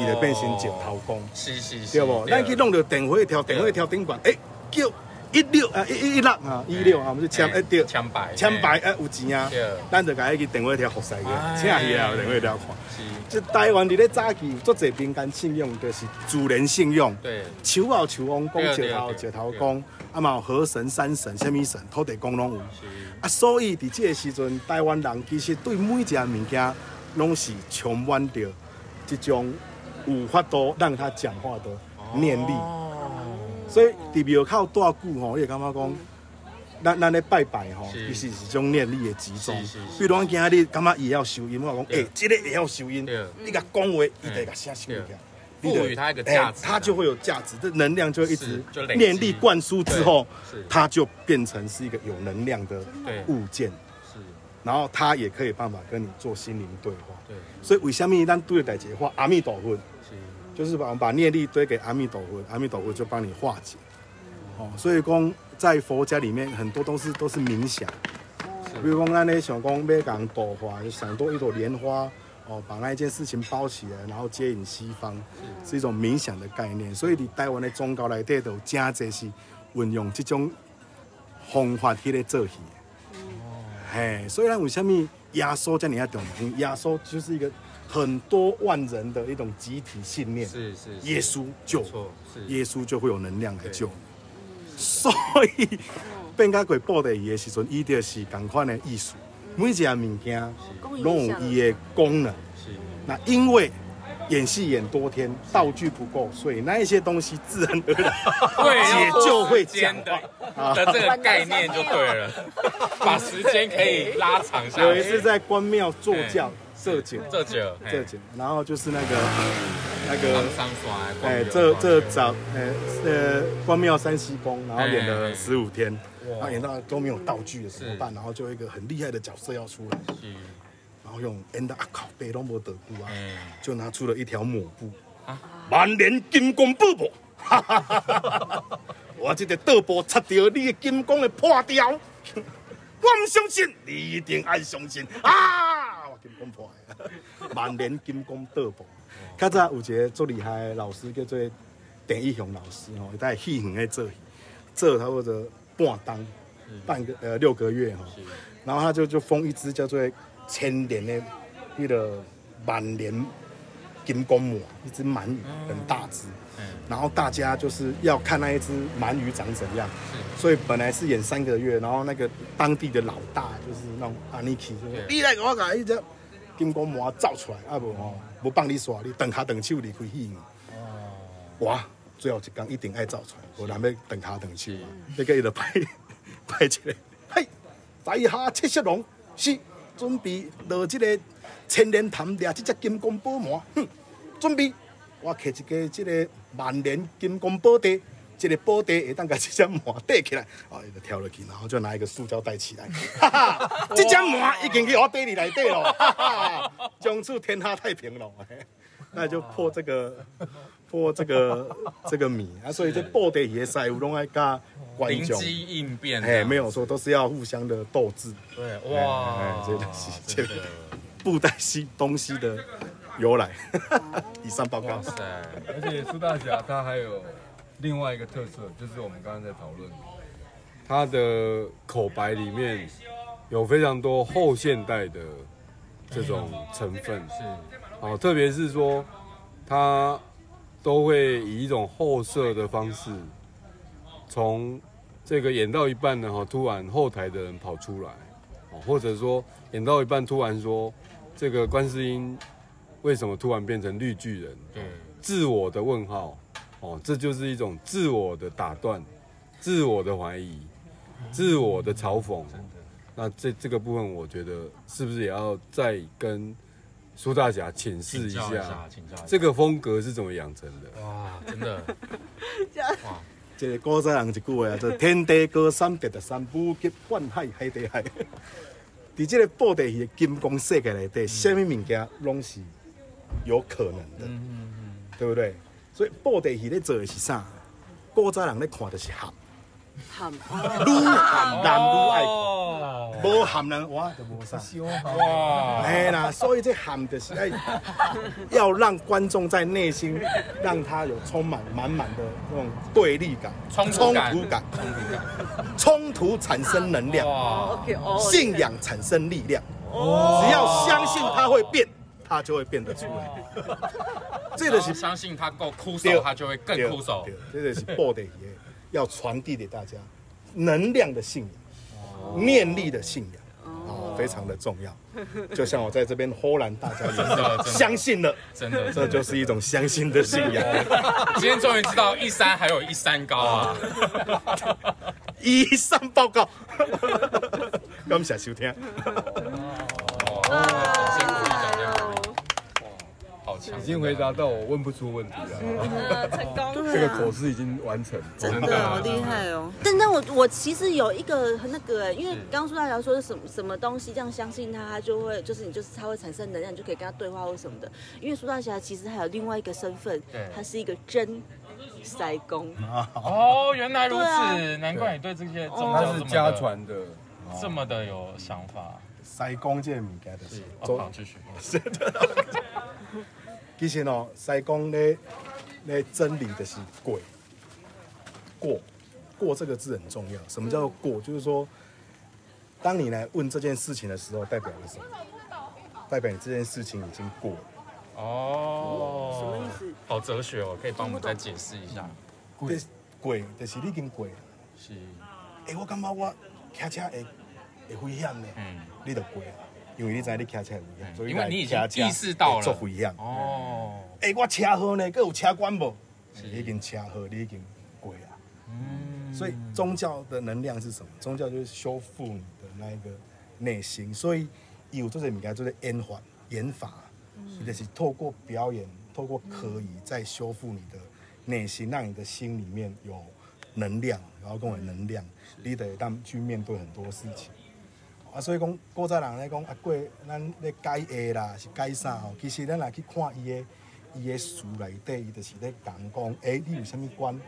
S16: 伊就变成石头公，
S19: 是是是，
S16: 对无？咱去弄着电火条，电火条顶管，诶，叫一六啊一一一六啊一六啊，我们就签一对
S19: 签牌
S16: 签牌诶有钱啊，咱就甲迄个电火条服侍
S19: 哎。
S16: 个，请去啊电火条看。
S19: 是。
S16: 即台湾伫咧早期有足侪民间信用，就是自然信用。
S19: 对，
S16: 树后树翁公，
S19: 对
S16: 石头
S19: 对
S16: 石头公，啊嘛有河神、山神、什么神、土地公拢有。啊，所以伫即个时阵，台湾人其实对每一样物件拢是充满着即种有法度让他讲话的念力。所以伫庙口大久吼，你会感觉讲，咱咱咧拜拜吼，
S19: 是。
S16: 其实是种念力的集中。比如讲今日感觉伊要收音，我讲，诶，即个会要收音
S19: 对，
S16: 你甲讲话，伊就甲写收起来。
S19: 赋予它一个价值
S16: 哎它就会有价值，这能量就会一直念力灌输之后，它就变成是一个有能量的物件。
S19: 是，
S16: 然后它也可以办法跟你做心灵对话。
S19: 对，
S16: 所以为什么咱对待解话阿弥陀佛，就是把把念力堆给阿弥陀佛，阿弥陀佛就帮你化解。哦，所以讲在佛家里面很多都是都是冥想，比如讲咱咧想讲要讲朵花，就想多一朵莲花。哦，把那一件事情包起来，然后接引西方，是一种冥想的概念。所以，你台湾的宗教内底，都有真侪是运用这种方法去咧做戏哦。嘿，所以咱为什么耶稣这么样重要？因为耶稣就是一个很多万人的一种集体信念。
S19: 是是是
S16: 耶稣救
S19: 错是
S16: 耶稣就会有能量来救你。所以变甲鬼报的伊的时阵，伊就是同款的艺术，每一样物件拢有伊的功能。那因为演戏演多天，道具不够，所以那一些东西自然而然
S19: 对
S16: 也就会讲
S19: 的
S16: 话
S19: 的这个概念就对了，把时间可以拉长下来。
S16: 有一次在关庙坐轿设酒，
S19: 这酒
S16: 这酒，然后就是那个那个哎，这这早呃呃关庙山西宫，然后演了
S19: 哎。
S16: 十五天，
S19: 哇
S16: 然后演到都没有道具了怎么办？然后就一个很厉害的角色要出来，然后用 end 啊靠背都没得布啊，就拿出了一条抹布，万年金光布布，哈哈哈哈哈哈我这个刀布擦掉你的金光会破掉，我唔相信，你一定爱相信。啊！我金光破的，万年金光刀布。较早有一个最厉害的老师叫做陈义雄老师吼，伊在戏园咧做，做差不多半当，半个呃六个月哈，然后他就就封一只叫做千年的那个满年金公母，一只鳗鱼，很大只。然后大家就是要看那一只鳗鱼长怎样，所以本来是演三个月，然后那个当地的老大就是那种阿尼奇，你来给我搞一只金光膜造出来，啊不哦，不帮你耍，你等下等手离开戏院。哇，最后一天一定爱造出来，无人要等下等手啊，那个伊就派派一个，嘿，在下七色龙是准备落这个千年潭掠这只金光宝鰻，哼，准备我摕一个这个万年金光宝袋。这个宝袋会当把这只鰻带起来，哦，就跳落去，然后就拿一个塑胶袋起来，哈哈，这只鰻已经去我地里来底了，哈哈，从此天下太平了，那就破这个破这个 这个谜啊，所以这宝地鱼的师傅拢爱加观众，
S19: 灵机应变，
S16: 哎，没有错，都是要互相的斗智，
S19: 对，
S16: 哎
S19: 哇
S16: 哎，这个是这个布袋戏东西的由来，以上报告。
S12: 而且苏大侠他还有另外一个特色，就是我们刚刚在讨论，他的口白里面有非常多后现代的这种成分，
S19: 是，
S12: 哦，特别是说他都会以一种后设的方式，从这个演到一半呢，哈，突然后台的人跑出来，哦，或者说演到一半突然说这个观世音为什么突然变成绿巨人？
S19: 对，
S12: 自我的问号，哦，这就是一种自我的打断，自我的怀疑，自我的嘲讽。那这这个部分，我觉得是不是也要再跟苏大侠请示一
S19: 请教一
S12: 下
S19: 下请教一下，
S12: 这个风格是怎么养成的？
S19: 哇，真的，哇
S16: 这个古早人一句话啊，叫“天地高山跌得山，武极万海海底海”。伫这个布袋戏的金光世界内底，什么物件拢是有可能的，对不对？所以布袋戏咧做的是啥？古早人咧看的是含，
S4: 含，
S16: 愈含人愈爱看，无含人哇就无啥。
S19: 哇。
S16: 嘿啦，所以这含的是要要让观众在内心让他有充满满满的那种对立感、
S19: 冲突感。
S16: 突感、冲突产生能量。信仰产生力量。
S19: 哦。
S16: 只要相信它会变，它就会变得出来。这个是
S19: 相信他够哭
S16: 对
S19: 手，他就会更哭手。
S16: 对这个是布袋戏要传递给大家能量的信仰、念力的信仰，哦，非常的重要。就像我在这边忽然大家也
S19: 真的
S16: 相信了，
S19: 真的
S16: 这就是一种相信的信仰。
S19: 今天终于知道一山还有一山高啊！
S16: 一山报告，感谢收听。
S12: 已经回答到我问不出问题了，
S4: 成功
S12: 这个口试已经完成，
S4: 真的好厉害哦！但但我我其实有一个很那个哎，因为刚刚苏大侠说是什么什么东西，这样相信他，他就会就是你就是他会产生能量，你就可以跟他对话或什么的。因为苏大侠其实还有另外一个身份
S19: 对，
S4: 他是一个真塞公。
S19: 哦，原来如此，难怪你对这些宗教
S12: 他是家传的，
S19: 这么的有想法。
S16: 塞公这个物件就是
S19: 哦，好，继续。
S16: 其实哦，西公咧咧真理的是过过过这个字很重要。什么叫做过？就是说，当你来问这件事情的时候，代表了什么？代表你这件事情已经过了。
S19: 哦，
S4: 什么意思？
S19: 好哲学哦，可以帮我们再解释一下。
S16: 过过就是你已经过了。
S19: 是。
S16: 诶、我感觉我骑车会会危险的。
S19: 嗯。
S16: 你就过了，因为你知道你骑车会危险，所以
S19: 因为你已经
S16: 来骑车
S19: 意识到了
S16: 会做危险。
S19: 哦。
S16: 诶、我车好呢，佮有车管无？你已经车好，你已经过了。
S19: 嗯
S16: 所以宗教的能量是什么？宗教就是修复你的那一个内心。所以有这些物件就是演法，演法，你就是透过表演，透过可以再修复你的内心，让你的心里面有能量，然后跟我能量，你得当去面对很多事情。啊，所以讲古早人咧讲啊，过咱咧改下啦，是改啥吼？其实咱来去看伊的伊的书内底，伊就是咧讲讲，诶、你有啥物关？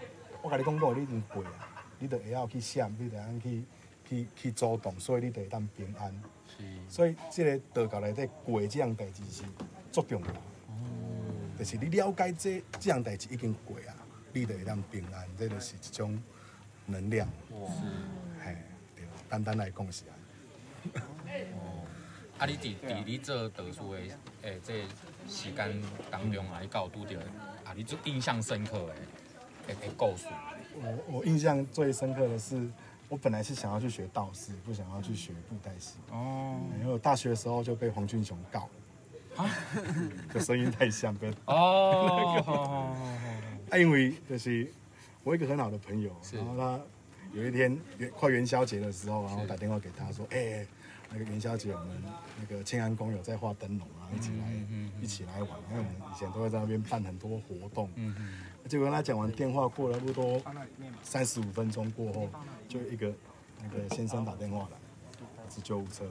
S16: 我甲你讲过，你已经过啊，你就会晓去想，你就会去去去主动，所以你就会当平安。是所以即个道教内底过即样代志是足重要。就是你了解这即样代志已经过啊，你就会当平安，这就是一种能量。哇嘿，对，单单来讲是安尼。
S19: 啊，你伫伫你做读书的诶，这时间当中啊，你有拄着啊，你最印象深刻的诶诶故事。
S16: 我我印象最深刻的是，我本来是想要去学道士，不想要去学布袋戏。
S19: 哦。
S16: 因为我大学的时候就被黄俊雄告啊，就声音太像，跟
S19: 哦
S16: 那个 啊，因为就是我一个很好的朋友，然后他有一天元快元宵节的时候，然后打电话给他说，哎、那个元宵节我们那个庆安宫有在画灯笼啊，一起来、一起来玩，因为我们以前都会在那边办很多活动。
S19: 嗯
S16: 结果跟他讲完电话，过了不多三十五分钟过后，就一个那个先生打电话来，是救护车的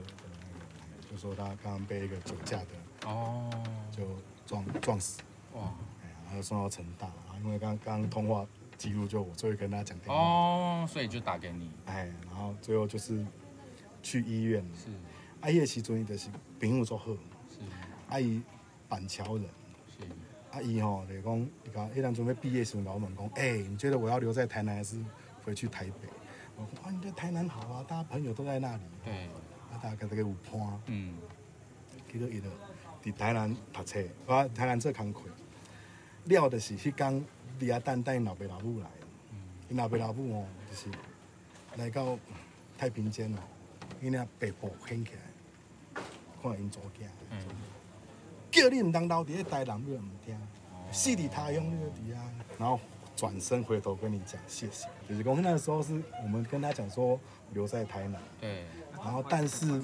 S16: 那个，就说他刚刚被一个酒驾的
S19: 哦，
S16: 就撞撞死，
S19: 哇，
S16: 哎呀然后送到成大，然后因为刚刚通话记录就我最后跟他讲电话，
S19: 哦，所以就打给你。
S16: 哎，然后最后就是去医院，
S19: 是，
S16: 啊，迄个时阵伊就是朋友做好，
S19: 是，
S16: 啊伊板桥人，
S19: 是，
S16: 啊伊吼就是讲，伊讲迄阵准备毕业时候，跟我问讲，哎、你觉得我要留在台南还是回去台北？我说啊，你在台南好啊，大家朋友都在那里，
S19: 对，
S16: 啊，大家这个有伴，
S19: 嗯，
S16: 结果伊就伫台南读册，我台南做工课，了就是迄天伫遐等等因老爸老母来，因老爸老母哦，就是来到太平间哦，因那白布掀起来，看因做囝，叫你毋通留伫咧台南，你就毋听，死伫他乡你就伫遐，然后转身回头跟你讲谢谢，就是讲那个时候是我们跟他讲说留在台南，
S19: 对，
S16: 然后但是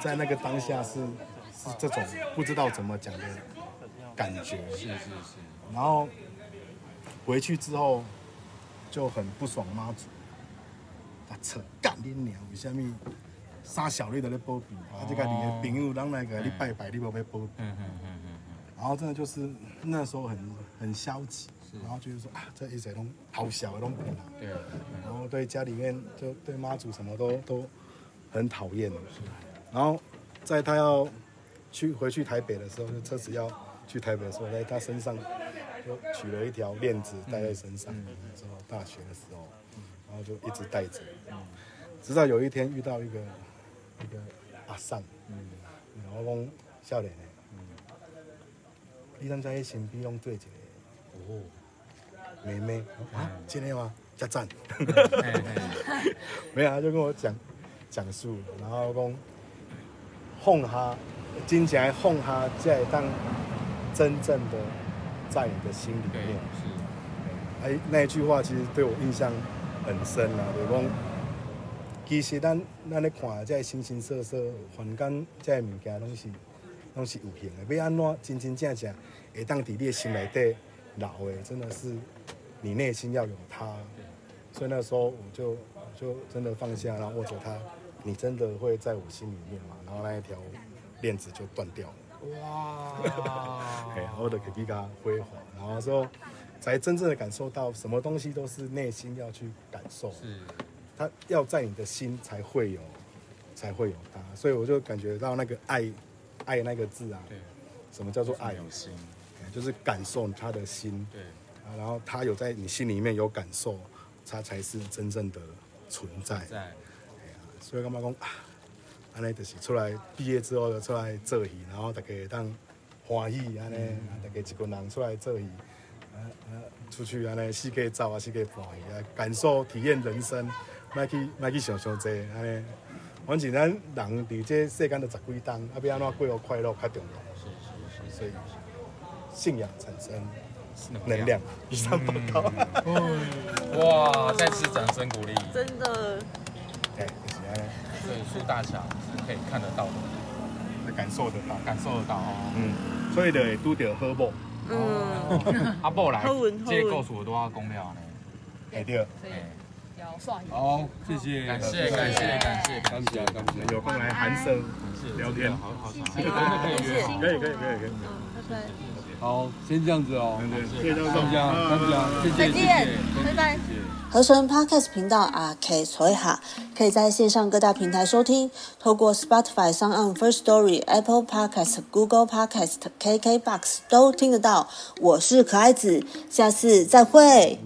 S16: 在那个当下是是这种不知道怎么讲的感觉，
S19: 是是是，
S16: 然后回去之后就很不爽妈祖，啊扯干你娘，为什么三小你都咧保庇，啊这个你的朋友让那个你拜拜你无要保庇，
S19: 嗯嗯嗯嗯
S16: 然后真的就是那时候很很消极，然后就是说啊这一切都好小的都不拿，
S19: 对，
S16: 然后对家里面就对妈祖什么都都很讨厌，然后在他要去回去台北的时候，就车子要去台北的时候，在他身上就取了一条链子戴在身上，那时候大学的时候，然后就一直戴着，直到有一天遇到一个一个阿桑，然后讲少年的，你敢知迄身边拢做一个哦妹妹啊，真的吗？加赞。没有，他就跟我讲讲述，然后讲哄他，真正哄他，才会当真正的在你的心里面。是。哎，那一句话其实对我印象很深啊，就是讲，其实咱咱咧看这形形色色、凡间这物件，拢是拢是有形的。要安怎真真正正会当伫你的心内底留的，真的是你内心要有它。所以那时候我就就真的放下，然后握着它，你真的会在我心里面嘛？然后那一条链子就断掉了。
S19: 哇！
S16: 哎，我的给比它辉煌，然后之后才真正的感受到，什么东西都是内心要去感受，
S19: 是
S16: 它要在你的心才会有，才会有他。所以我就感觉到那个爱，爱那个字啊，
S19: 对，
S16: 什么叫做爱？
S19: 有心，
S16: 就是感受他的心，
S19: 对，
S16: 啊然后他有在你心里面有感受，他才是真正的存在。
S19: 在，
S16: 所以感觉讲啊，安尼就是出来毕业之后就出来做戏，然后大家当欢喜安尼，大家一群人出来做戏，出去安尼四界走啊，四界欢喜啊，感受体验人生，莫去莫去想伤济安尼。反正咱人伫这世间都十几冬，啊，要安怎过好快乐较重要。
S19: 是是是，
S16: 所以信仰产生能量。以上报告。
S19: 哇！再次掌声鼓励。
S4: 真的。
S16: 对，就是安尼。
S19: 所以苏大小是可以看得到的，
S16: 感受得到，
S19: 感受得到哦。
S16: 嗯，所以就会拄到好某。
S19: 嗯，阿布来这个故事我多少公了呢。
S16: 会对。
S12: 好，谢谢，
S19: 感谢感谢感谢。
S12: 感谢。感谢，
S16: 有空来寒舍聊天，
S19: 好好好，
S16: 可以可以可以可以可以可以。
S4: 拜拜。
S12: 好，先这样子哦，
S16: 谢谢大家，
S12: 大家，
S4: 再见，拜拜。合成 Podcast 频道啊，K 所以哈，可以在线上各大平台收听，透过 Spotify、s o n First Story、Apple Podcast、Google Podcast、KKBox 都听得到。我是可爱子，下次再会。